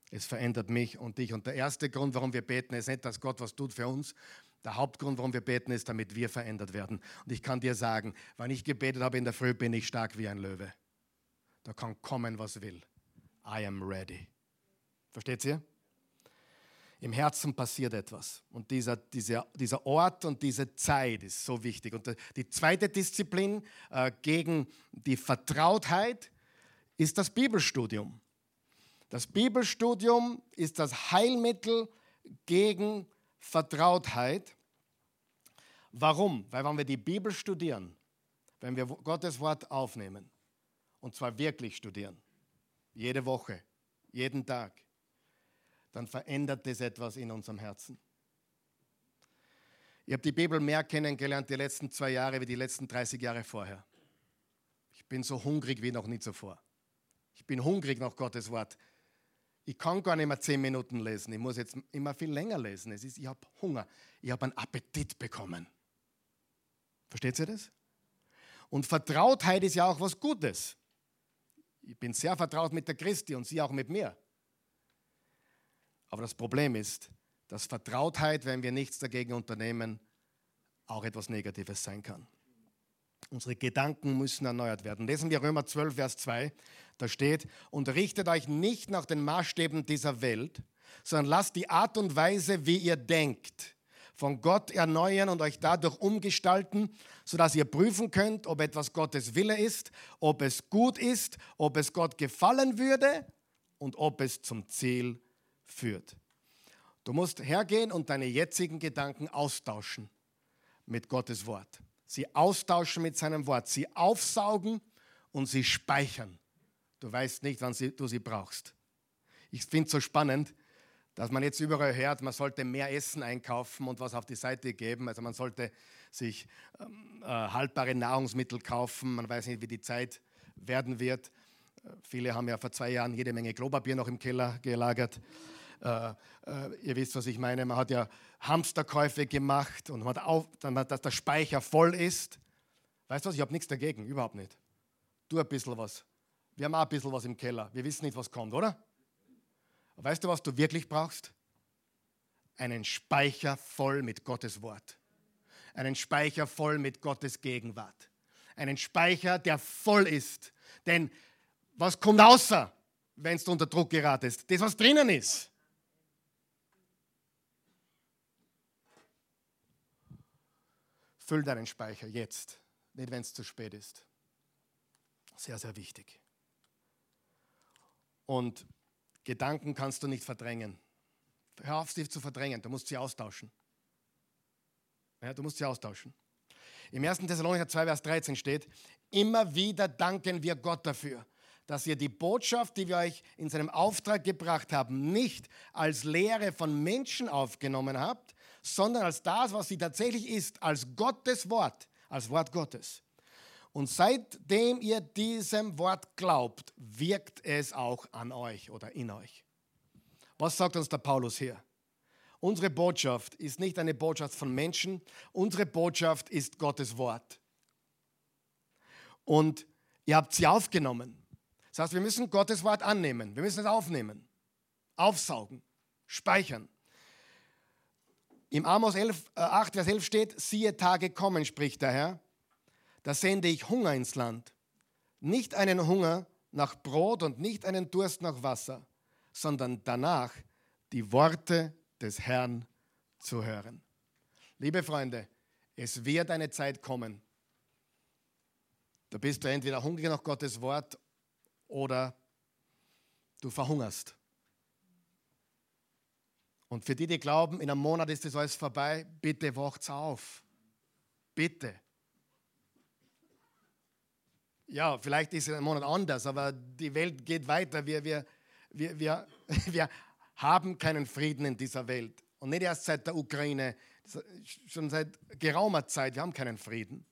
Es verändert mich und dich. Und der erste Grund, warum wir beten, ist nicht, dass Gott was tut für uns. Der Hauptgrund, warum wir beten, ist, damit wir verändert werden. Und ich kann dir sagen, wenn ich gebetet habe in der Früh, bin ich stark wie ein Löwe. Da kann kommen, was will. I am ready. Versteht ihr? Im Herzen passiert etwas. Und dieser, dieser, dieser Ort und diese Zeit ist so wichtig. Und die zweite Disziplin äh, gegen die Vertrautheit ist das Bibelstudium. Das Bibelstudium ist das Heilmittel gegen Vertrautheit. Warum? Weil wenn wir die Bibel studieren, wenn wir Gottes Wort aufnehmen, und zwar wirklich studieren, jede Woche, jeden Tag, dann verändert das etwas in unserem Herzen. Ich habe die Bibel mehr kennengelernt die letzten zwei Jahre wie die letzten 30 Jahre vorher. Ich bin so hungrig wie noch nie zuvor. Ich bin hungrig nach Gottes Wort. Ich kann gar nicht mehr zehn Minuten lesen. Ich muss jetzt immer viel länger lesen. Es ist, ich habe Hunger. Ich habe einen Appetit bekommen. Versteht ihr das? Und Vertrautheit ist ja auch was Gutes. Ich bin sehr vertraut mit der Christi und sie auch mit mir. Aber das Problem ist, dass Vertrautheit, wenn wir nichts dagegen unternehmen, auch etwas Negatives sein kann. Unsere Gedanken müssen erneuert werden. Lesen wir Römer 12, Vers 2. Da steht, unterrichtet euch nicht nach den Maßstäben dieser Welt, sondern lasst die Art und Weise, wie ihr denkt, von Gott erneuern und euch dadurch umgestalten, sodass ihr prüfen könnt, ob etwas Gottes Wille ist, ob es gut ist, ob es Gott gefallen würde und ob es zum Ziel führt. Du musst hergehen und deine jetzigen Gedanken austauschen mit Gottes Wort. Sie austauschen mit seinem Wort, sie aufsaugen und sie speichern. Du weißt nicht, wann du sie brauchst. Ich finde es so spannend, dass man jetzt überall hört, man sollte mehr Essen einkaufen und was auf die Seite geben. Also man sollte sich ähm, äh, haltbare Nahrungsmittel kaufen. Man weiß nicht, wie die Zeit werden wird. Viele haben ja vor zwei Jahren jede Menge Klopapier noch im Keller gelagert. Äh, äh, ihr wisst, was ich meine. Man hat ja Hamsterkäufe gemacht und man hat auf, dass der Speicher voll ist. Weißt du was? Ich habe nichts dagegen, überhaupt nicht. Tu ein bisschen was. Wir haben auch ein bisschen was im Keller. Wir wissen nicht, was kommt, oder? Weißt du, was du wirklich brauchst? Einen Speicher voll mit Gottes Wort. Einen Speicher voll mit Gottes Gegenwart. Einen Speicher, der voll ist. Denn was kommt außer, wenn du unter Druck geratest? Das, was drinnen ist. Füll deinen Speicher jetzt, nicht wenn es zu spät ist. Sehr, sehr wichtig. Und Gedanken kannst du nicht verdrängen. Hör auf, sie zu verdrängen. Du musst sie austauschen. Ja, du musst sie austauschen. Im 1. Thessalonicher 2, Vers 13 steht, immer wieder danken wir Gott dafür, dass ihr die Botschaft, die wir euch in seinem Auftrag gebracht haben, nicht als Lehre von Menschen aufgenommen habt, sondern als das, was sie tatsächlich ist, als Gottes Wort, als Wort Gottes. Und seitdem ihr diesem Wort glaubt, wirkt es auch an euch oder in euch. Was sagt uns der Paulus hier? Unsere Botschaft ist nicht eine Botschaft von Menschen, unsere Botschaft ist Gottes Wort. Und ihr habt sie aufgenommen. Das heißt, wir müssen Gottes Wort annehmen, wir müssen es aufnehmen, aufsaugen, speichern. Im Amos 11, äh, 8, Vers 11 steht, siehe Tage kommen, spricht der Herr, da sende ich Hunger ins Land. Nicht einen Hunger nach Brot und nicht einen Durst nach Wasser, sondern danach die Worte des Herrn zu hören. Liebe Freunde, es wird eine Zeit kommen, da bist du entweder hungrig nach Gottes Wort oder du verhungerst. Und für die, die glauben, in einem Monat ist das alles vorbei, bitte wacht auf. Bitte. Ja, vielleicht ist es ein Monat anders, aber die Welt geht weiter. Wir, wir, wir, wir, wir haben keinen Frieden in dieser Welt. Und nicht erst seit der Ukraine, schon seit geraumer Zeit. Wir haben keinen Frieden.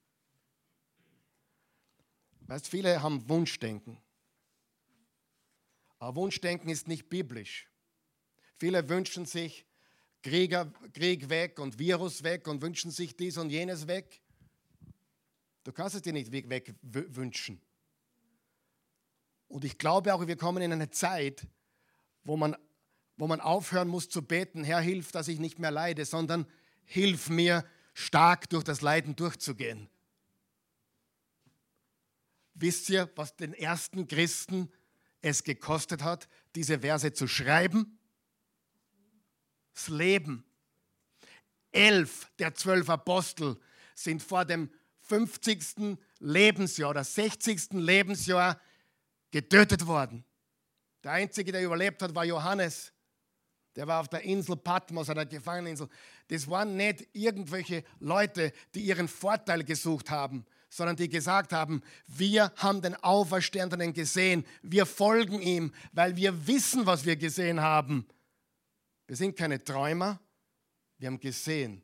Weißt, viele haben Wunschdenken. Aber Wunschdenken ist nicht biblisch. Viele wünschen sich Krieger, Krieg weg und Virus weg und wünschen sich dies und jenes weg. Du kannst es dir nicht weg wünschen. Und ich glaube auch, wir kommen in eine Zeit, wo man, wo man aufhören muss zu beten, Herr, hilf, dass ich nicht mehr leide, sondern hilf mir, stark durch das Leiden durchzugehen. Wisst ihr, was den ersten Christen es gekostet hat, diese Verse zu schreiben? Das Leben. Elf der zwölf Apostel sind vor dem 50. Lebensjahr oder 60. Lebensjahr getötet worden. Der einzige, der überlebt hat, war Johannes. Der war auf der Insel Patmos, einer Gefangeneninsel. Das waren nicht irgendwelche Leute, die ihren Vorteil gesucht haben, sondern die gesagt haben, wir haben den Auferstandenen gesehen, wir folgen ihm, weil wir wissen, was wir gesehen haben. Wir sind keine Träumer, wir haben gesehen,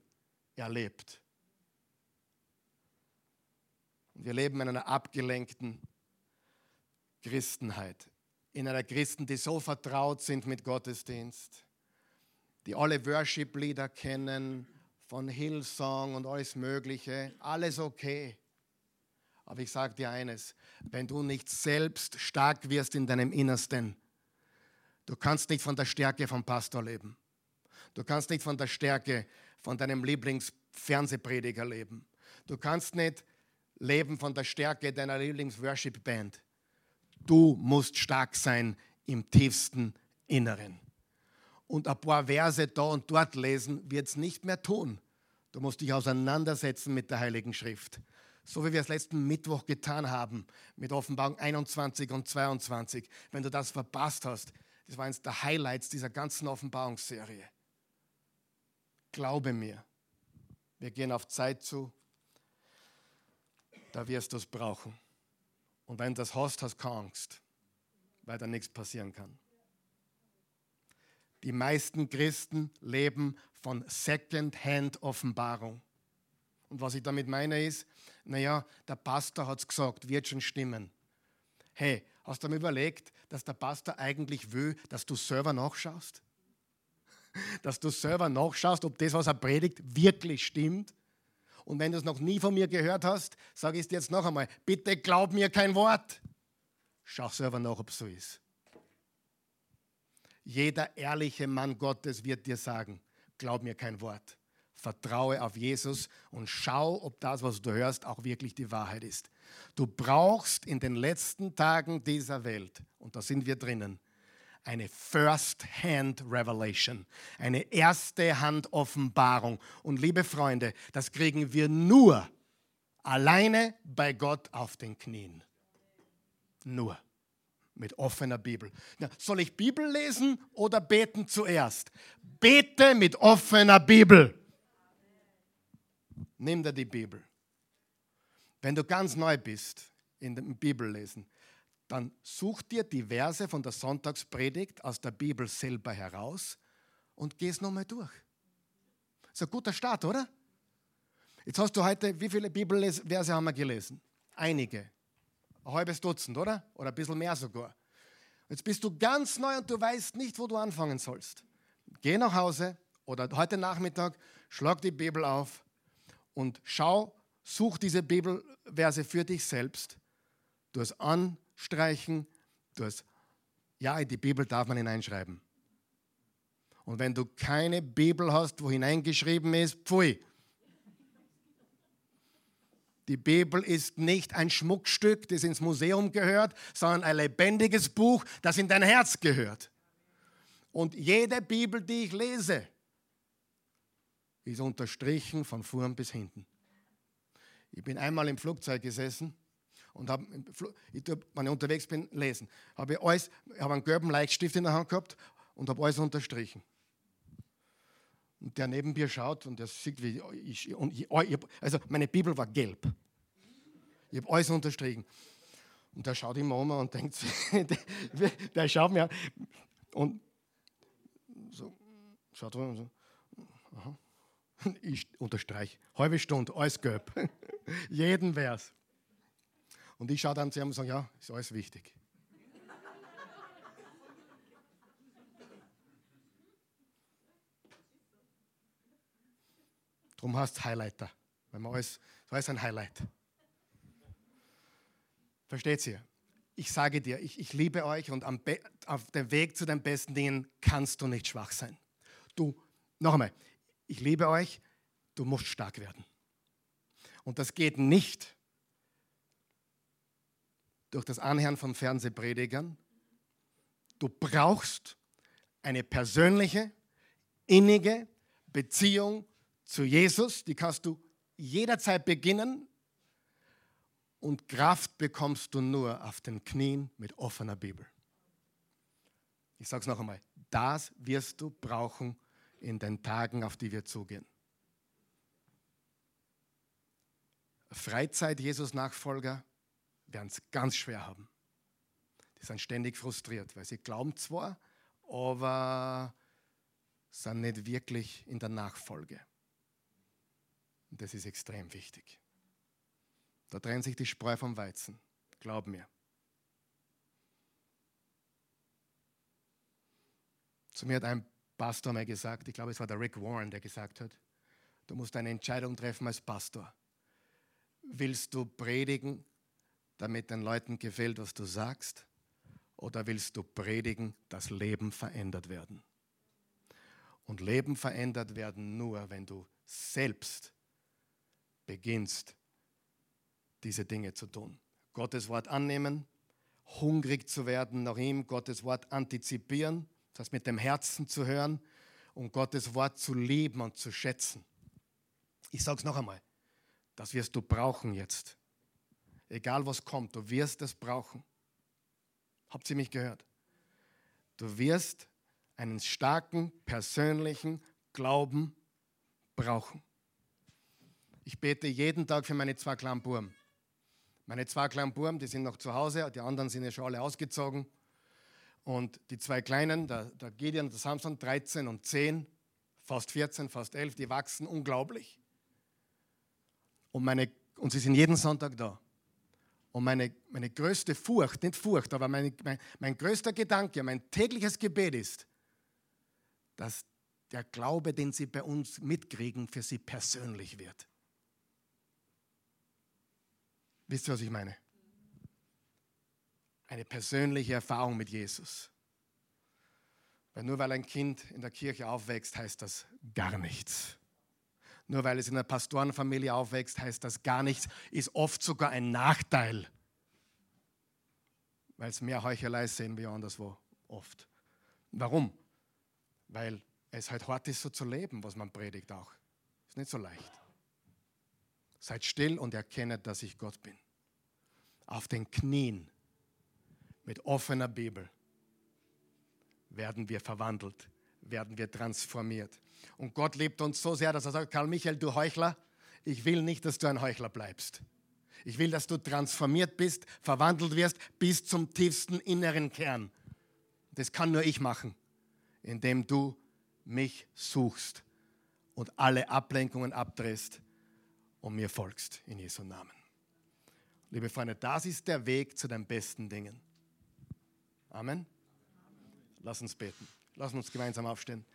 erlebt. Und wir leben in einer abgelenkten Christenheit, in einer Christen, die so vertraut sind mit Gottesdienst, die alle Worship-Lieder kennen, von Hillsong und alles Mögliche, alles okay. Aber ich sage dir eines, wenn du nicht selbst stark wirst in deinem Innersten, du kannst nicht von der Stärke vom Pastor leben. Du kannst nicht von der Stärke von deinem Lieblingsfernsehprediger leben. Du kannst nicht leben von der Stärke deiner Lieblings-Worship-Band. Du musst stark sein im tiefsten Inneren. Und ein paar Verse da und dort lesen wird es nicht mehr tun. Du musst dich auseinandersetzen mit der Heiligen Schrift. So wie wir es letzten Mittwoch getan haben mit Offenbarung 21 und 22. Wenn du das verpasst hast, das war eines der Highlights dieser ganzen Offenbarungsserie. Glaube mir, wir gehen auf Zeit zu, da wirst du es brauchen. Und wenn du das hast, hast du keine Angst, weil da nichts passieren kann. Die meisten Christen leben von Second-Hand-Offenbarung. Und was ich damit meine ist, naja, der Pastor hat es gesagt, wird schon stimmen. Hey, hast du mir überlegt, dass der Pastor eigentlich will, dass du selber nachschaust? Dass du selber nachschaust, ob das, was er predigt, wirklich stimmt? Und wenn du es noch nie von mir gehört hast, sage ich es dir jetzt noch einmal. Bitte glaub mir kein Wort. Schau selber nach, ob es so ist. Jeder ehrliche Mann Gottes wird dir sagen, glaub mir kein Wort. Vertraue auf Jesus und schau, ob das, was du hörst, auch wirklich die Wahrheit ist. Du brauchst in den letzten Tagen dieser Welt, und da sind wir drinnen, eine First-Hand Revelation, eine erste Hand Offenbarung. Und liebe Freunde, das kriegen wir nur alleine bei Gott auf den Knien. Nur mit offener Bibel. Na, soll ich Bibel lesen oder beten zuerst? Bete mit offener Bibel. Nimm dir die Bibel. Wenn du ganz neu bist in dem Bibellesen, dann such dir die Verse von der Sonntagspredigt aus der Bibel selber heraus und geh es nochmal durch. Ist ein guter Start, oder? Jetzt hast du heute, wie viele Bibelverse haben wir gelesen? Einige. Ein halbes Dutzend, oder? Oder ein bisschen mehr sogar. Jetzt bist du ganz neu und du weißt nicht, wo du anfangen sollst. Geh nach Hause oder heute Nachmittag, schlag die Bibel auf und schau, such diese Bibelverse für dich selbst. Du es an, streichen. Du hast, ja, in die Bibel darf man hineinschreiben. Und wenn du keine Bibel hast, wo hineingeschrieben ist, pfui. Die Bibel ist nicht ein Schmuckstück, das ins Museum gehört, sondern ein lebendiges Buch, das in dein Herz gehört. Und jede Bibel, die ich lese, ist unterstrichen von vorn bis hinten. Ich bin einmal im Flugzeug gesessen und habe, wenn ich unterwegs bin, lesen. Habe ich alles, habe einen gelben Leichtstift in der Hand gehabt und habe alles unterstrichen. Und der neben mir schaut und der sieht, wie ich, und ich, also meine Bibel war gelb. Ich habe alles unterstrichen. Und der schaut immer um und denkt, der, der schaut mir an und so, schaut rum und so, aha. Ich unterstreiche, halbe Stunde, alles gelb. Jeden Vers. Und ich schaue dann zu ihm und sage, ja, ist alles wichtig. Darum heißt es Highlighter. Wenn man alles, so ist ein Highlight. Versteht ihr? Ich sage dir, ich, ich liebe euch und auf dem Weg zu den besten Dingen kannst du nicht schwach sein. Du, noch einmal, ich liebe euch, du musst stark werden. Und das geht nicht durch das Anhören von Fernsehpredigern. Du brauchst eine persönliche, innige Beziehung zu Jesus. Die kannst du jederzeit beginnen. Und Kraft bekommst du nur auf den Knien mit offener Bibel. Ich sage es noch einmal, das wirst du brauchen in den Tagen, auf die wir zugehen. Freizeit-Jesus-Nachfolger werden es ganz schwer haben. Die sind ständig frustriert, weil sie glauben zwar, aber sind nicht wirklich in der Nachfolge. Und das ist extrem wichtig. Da trennt sich die Spreu vom Weizen. Glaub mir. Zu mir hat ein Pastor mal gesagt, ich glaube, es war der Rick Warren, der gesagt hat, du musst eine Entscheidung treffen als Pastor. Willst du predigen, damit den Leuten gefällt, was du sagst? Oder willst du predigen, dass Leben verändert werden? Und Leben verändert werden nur, wenn du selbst beginnst, diese Dinge zu tun. Gottes Wort annehmen, hungrig zu werden nach ihm, Gottes Wort antizipieren, das mit dem Herzen zu hören und Gottes Wort zu lieben und zu schätzen. Ich sage es noch einmal, das wirst du brauchen jetzt. Egal was kommt, du wirst es brauchen. Habt ihr mich gehört? Du wirst einen starken persönlichen Glauben brauchen. Ich bete jeden Tag für meine zwei kleinen Buben. Meine zwei kleinen Buben, die sind noch zu Hause, die anderen sind ja schon alle ausgezogen. Und die zwei Kleinen, der, der Gideon und der Samson, 13 und 10, fast 14, fast 11, die wachsen unglaublich. Und, meine, und sie sind jeden Sonntag da. Und meine, meine größte Furcht, nicht Furcht, aber meine, mein, mein größter Gedanke, mein tägliches Gebet ist, dass der Glaube, den sie bei uns mitkriegen, für sie persönlich wird. Wisst ihr, was ich meine? Eine persönliche Erfahrung mit Jesus. Weil nur weil ein Kind in der Kirche aufwächst, heißt das gar nichts. Nur weil es in einer Pastorenfamilie aufwächst, heißt das gar nichts, ist oft sogar ein Nachteil. Weil es mehr Heuchelei sehen wir anderswo oft. Warum? Weil es halt hart ist, so zu leben, was man predigt auch. Ist nicht so leicht. Seid still und erkennet, dass ich Gott bin. Auf den Knien mit offener Bibel werden wir verwandelt, werden wir transformiert. Und Gott liebt uns so sehr, dass er sagt, Karl Michael, du Heuchler, ich will nicht, dass du ein Heuchler bleibst. Ich will, dass du transformiert bist, verwandelt wirst bis zum tiefsten inneren Kern. Das kann nur ich machen, indem du mich suchst und alle Ablenkungen abdrehst und mir folgst in Jesu Namen. Liebe Freunde, das ist der Weg zu den besten Dingen. Amen. Lass uns beten. Lass uns gemeinsam aufstehen.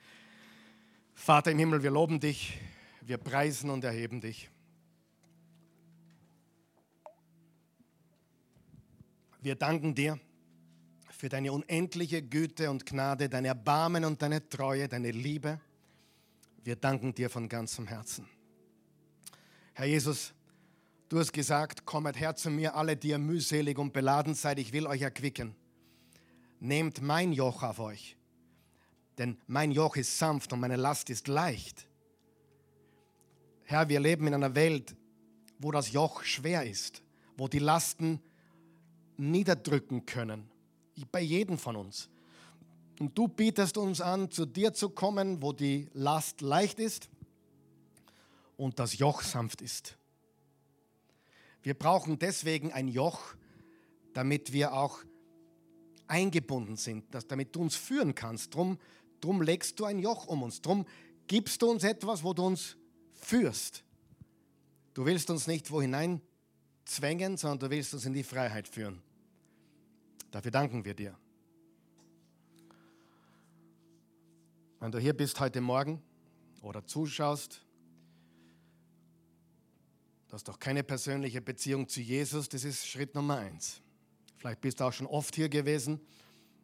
Vater im Himmel, wir loben dich, wir preisen und erheben dich. Wir danken dir für deine unendliche Güte und Gnade, dein Erbarmen und deine Treue, deine Liebe. Wir danken dir von ganzem Herzen. Herr Jesus, du hast gesagt, kommet her zu mir, alle, die ihr mühselig und beladen seid, ich will euch erquicken. Nehmt mein Joch auf euch, denn mein Joch ist sanft und meine Last ist leicht. Herr, wir leben in einer Welt, wo das Joch schwer ist, wo die Lasten niederdrücken können, bei jedem von uns. Und du bietest uns an, zu dir zu kommen, wo die Last leicht ist und das Joch sanft ist. Wir brauchen deswegen ein Joch, damit wir auch eingebunden sind, dass, damit du uns führen kannst. Drum, drum legst du ein Joch um uns. Drum gibst du uns etwas, wo du uns führst. Du willst uns nicht wo hinein zwängen, sondern du willst uns in die Freiheit führen. Dafür danken wir dir. Wenn du hier bist heute Morgen oder zuschaust, du hast doch keine persönliche Beziehung zu Jesus, das ist Schritt Nummer eins. Vielleicht bist du auch schon oft hier gewesen,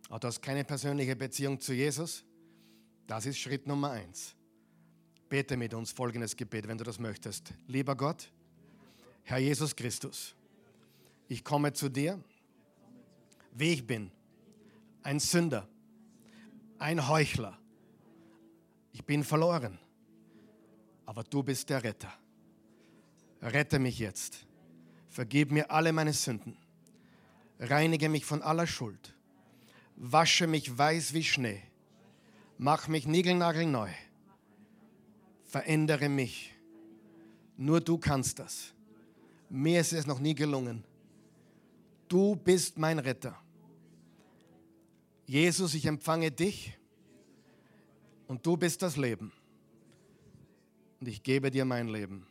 aber du hast keine persönliche Beziehung zu Jesus. Das ist Schritt Nummer eins. Bete mit uns folgendes Gebet, wenn du das möchtest. Lieber Gott, Herr Jesus Christus, ich komme zu dir, wie ich bin, ein Sünder, ein Heuchler. Ich bin verloren, aber du bist der Retter. Rette mich jetzt. Vergib mir alle meine Sünden. Reinige mich von aller Schuld. Wasche mich weiß wie Schnee. Mach mich niegelnagelneu. Verändere mich. Nur du kannst das. Mir ist es noch nie gelungen. Du bist mein Retter. Jesus, ich empfange dich und du bist das Leben. Und ich gebe dir mein Leben.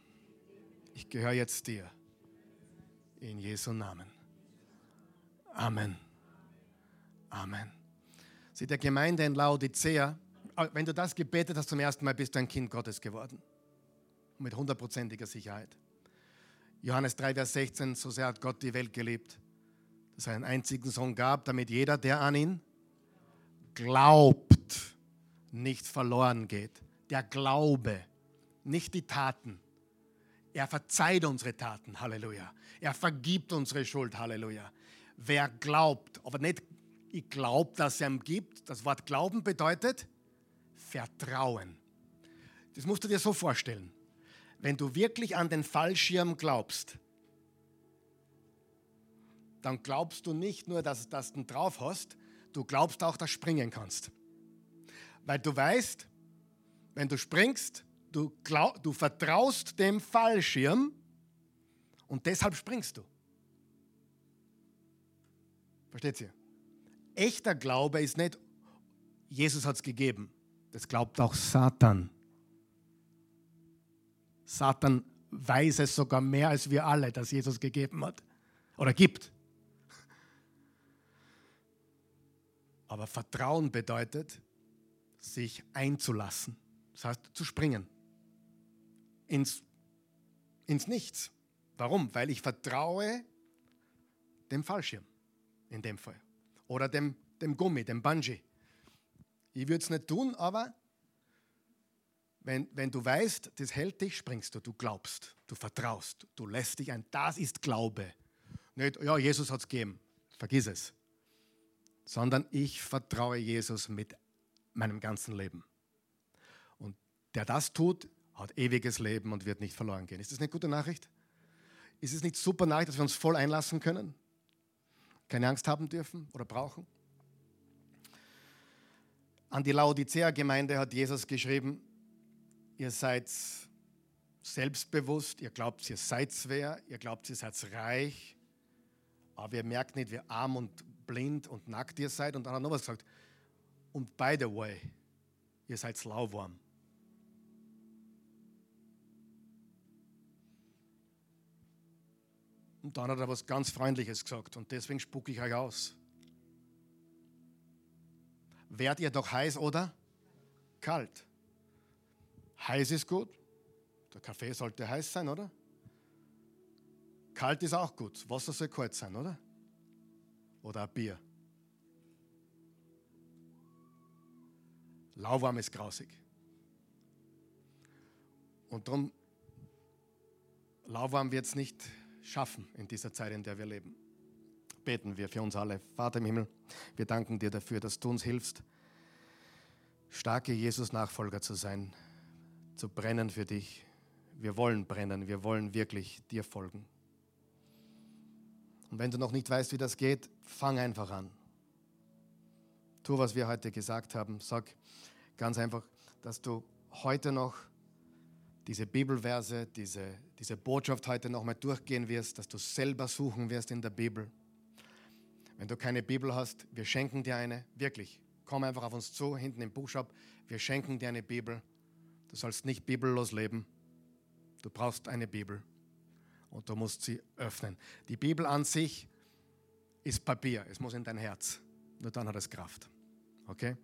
Ich gehöre jetzt dir. In Jesu Namen. Amen. Amen. Sie der Gemeinde in Laodicea, äh, wenn du das gebetet hast zum ersten Mal, bist du ein Kind Gottes geworden. Mit hundertprozentiger Sicherheit. Johannes 3, Vers 16, so sehr hat Gott die Welt geliebt, dass er einen einzigen Sohn gab, damit jeder, der an ihn glaubt, nicht verloren geht. Der Glaube, nicht die Taten. Er verzeiht unsere Taten, Halleluja. Er vergibt unsere Schuld, Halleluja. Wer glaubt, aber nicht, ich glaube, dass er ihm gibt. Das Wort Glauben bedeutet Vertrauen. Das musst du dir so vorstellen. Wenn du wirklich an den Fallschirm glaubst, dann glaubst du nicht nur, dass, dass du drauf hast, du glaubst auch, dass du springen kannst. Weil du weißt, wenn du springst, du, glaub, du vertraust dem Fallschirm und deshalb springst du. Versteht ihr? Echter Glaube ist nicht, Jesus hat es gegeben. Das glaubt auch Satan. Satan weiß es sogar mehr als wir alle, dass Jesus gegeben hat oder gibt. Aber Vertrauen bedeutet, sich einzulassen. Das heißt, zu springen. Ins, ins Nichts. Warum? Weil ich vertraue dem Fallschirm in dem Fall. Oder dem, dem Gummi, dem Bungee. Ich würde es nicht tun, aber wenn, wenn du weißt, das hält dich, springst du. Du glaubst, du vertraust, du lässt dich ein. Das ist Glaube. Nicht, ja, Jesus hat es gegeben. Vergiss es sondern ich vertraue Jesus mit meinem ganzen Leben. Und der das tut, hat ewiges Leben und wird nicht verloren gehen. Ist das eine gute Nachricht? Ist es nicht super Nachricht, dass wir uns voll einlassen können? Keine Angst haben dürfen oder brauchen? An die Laodicea-Gemeinde hat Jesus geschrieben, ihr seid selbstbewusst, ihr glaubt, ihr seid wer, ihr glaubt, ihr seid reich, aber ihr merkt nicht, wie arm und blind und nackt ihr seid. Und dann hat er noch was gesagt. Und by the way, ihr seid lauwarm. Und dann hat er was ganz Freundliches gesagt und deswegen spucke ich euch aus. Werdet ihr doch heiß oder kalt? Heiß ist gut. Der Kaffee sollte heiß sein, oder? Kalt ist auch gut. Wasser soll kalt sein, oder? oder ein Bier. Lauwarm ist grausig. Und darum, lauwarm wird es nicht schaffen in dieser Zeit, in der wir leben. Beten wir für uns alle. Vater im Himmel, wir danken dir dafür, dass du uns hilfst, starke Jesus-Nachfolger zu sein, zu brennen für dich. Wir wollen brennen, wir wollen wirklich dir folgen. Und wenn du noch nicht weißt, wie das geht, fang einfach an. Tu, was wir heute gesagt haben. Sag ganz einfach, dass du heute noch diese Bibelverse, diese, diese Botschaft heute noch mal durchgehen wirst, dass du selber suchen wirst in der Bibel. Wenn du keine Bibel hast, wir schenken dir eine, wirklich. Komm einfach auf uns zu, hinten im Buchshop. Wir schenken dir eine Bibel. Du sollst nicht bibellos leben. Du brauchst eine Bibel und du musst sie öffnen. Die Bibel an sich ist Papier. Es muss in dein Herz. Nur dann hat es Kraft. Okay?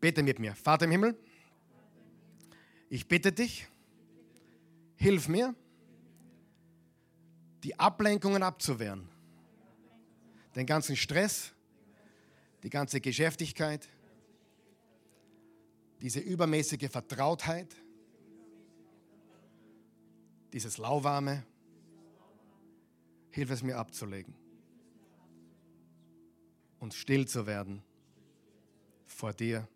Bete mit mir. Vater im Himmel, ich bitte dich, hilf mir, die Ablenkungen abzuwehren. Den ganzen Stress, die ganze Geschäftigkeit, diese übermäßige Vertrautheit, dieses Lauwarme, hilf es mir abzulegen und still zu werden vor dir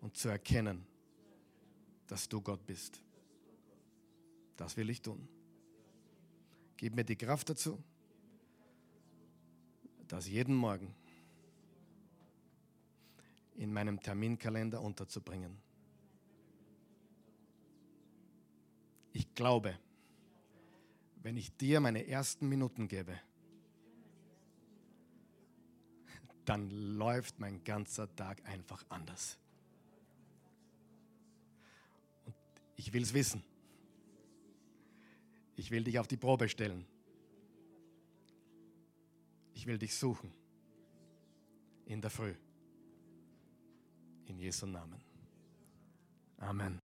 und zu erkennen, dass du Gott bist. Das will ich tun. Gib mir die Kraft dazu, das jeden Morgen in meinem Terminkalender unterzubringen. Ich glaube, wenn ich dir meine ersten Minuten gebe, dann läuft mein ganzer Tag einfach anders. Und ich will es wissen. Ich will dich auf die Probe stellen. Ich will dich suchen. In der Früh. In Jesu Namen. Amen.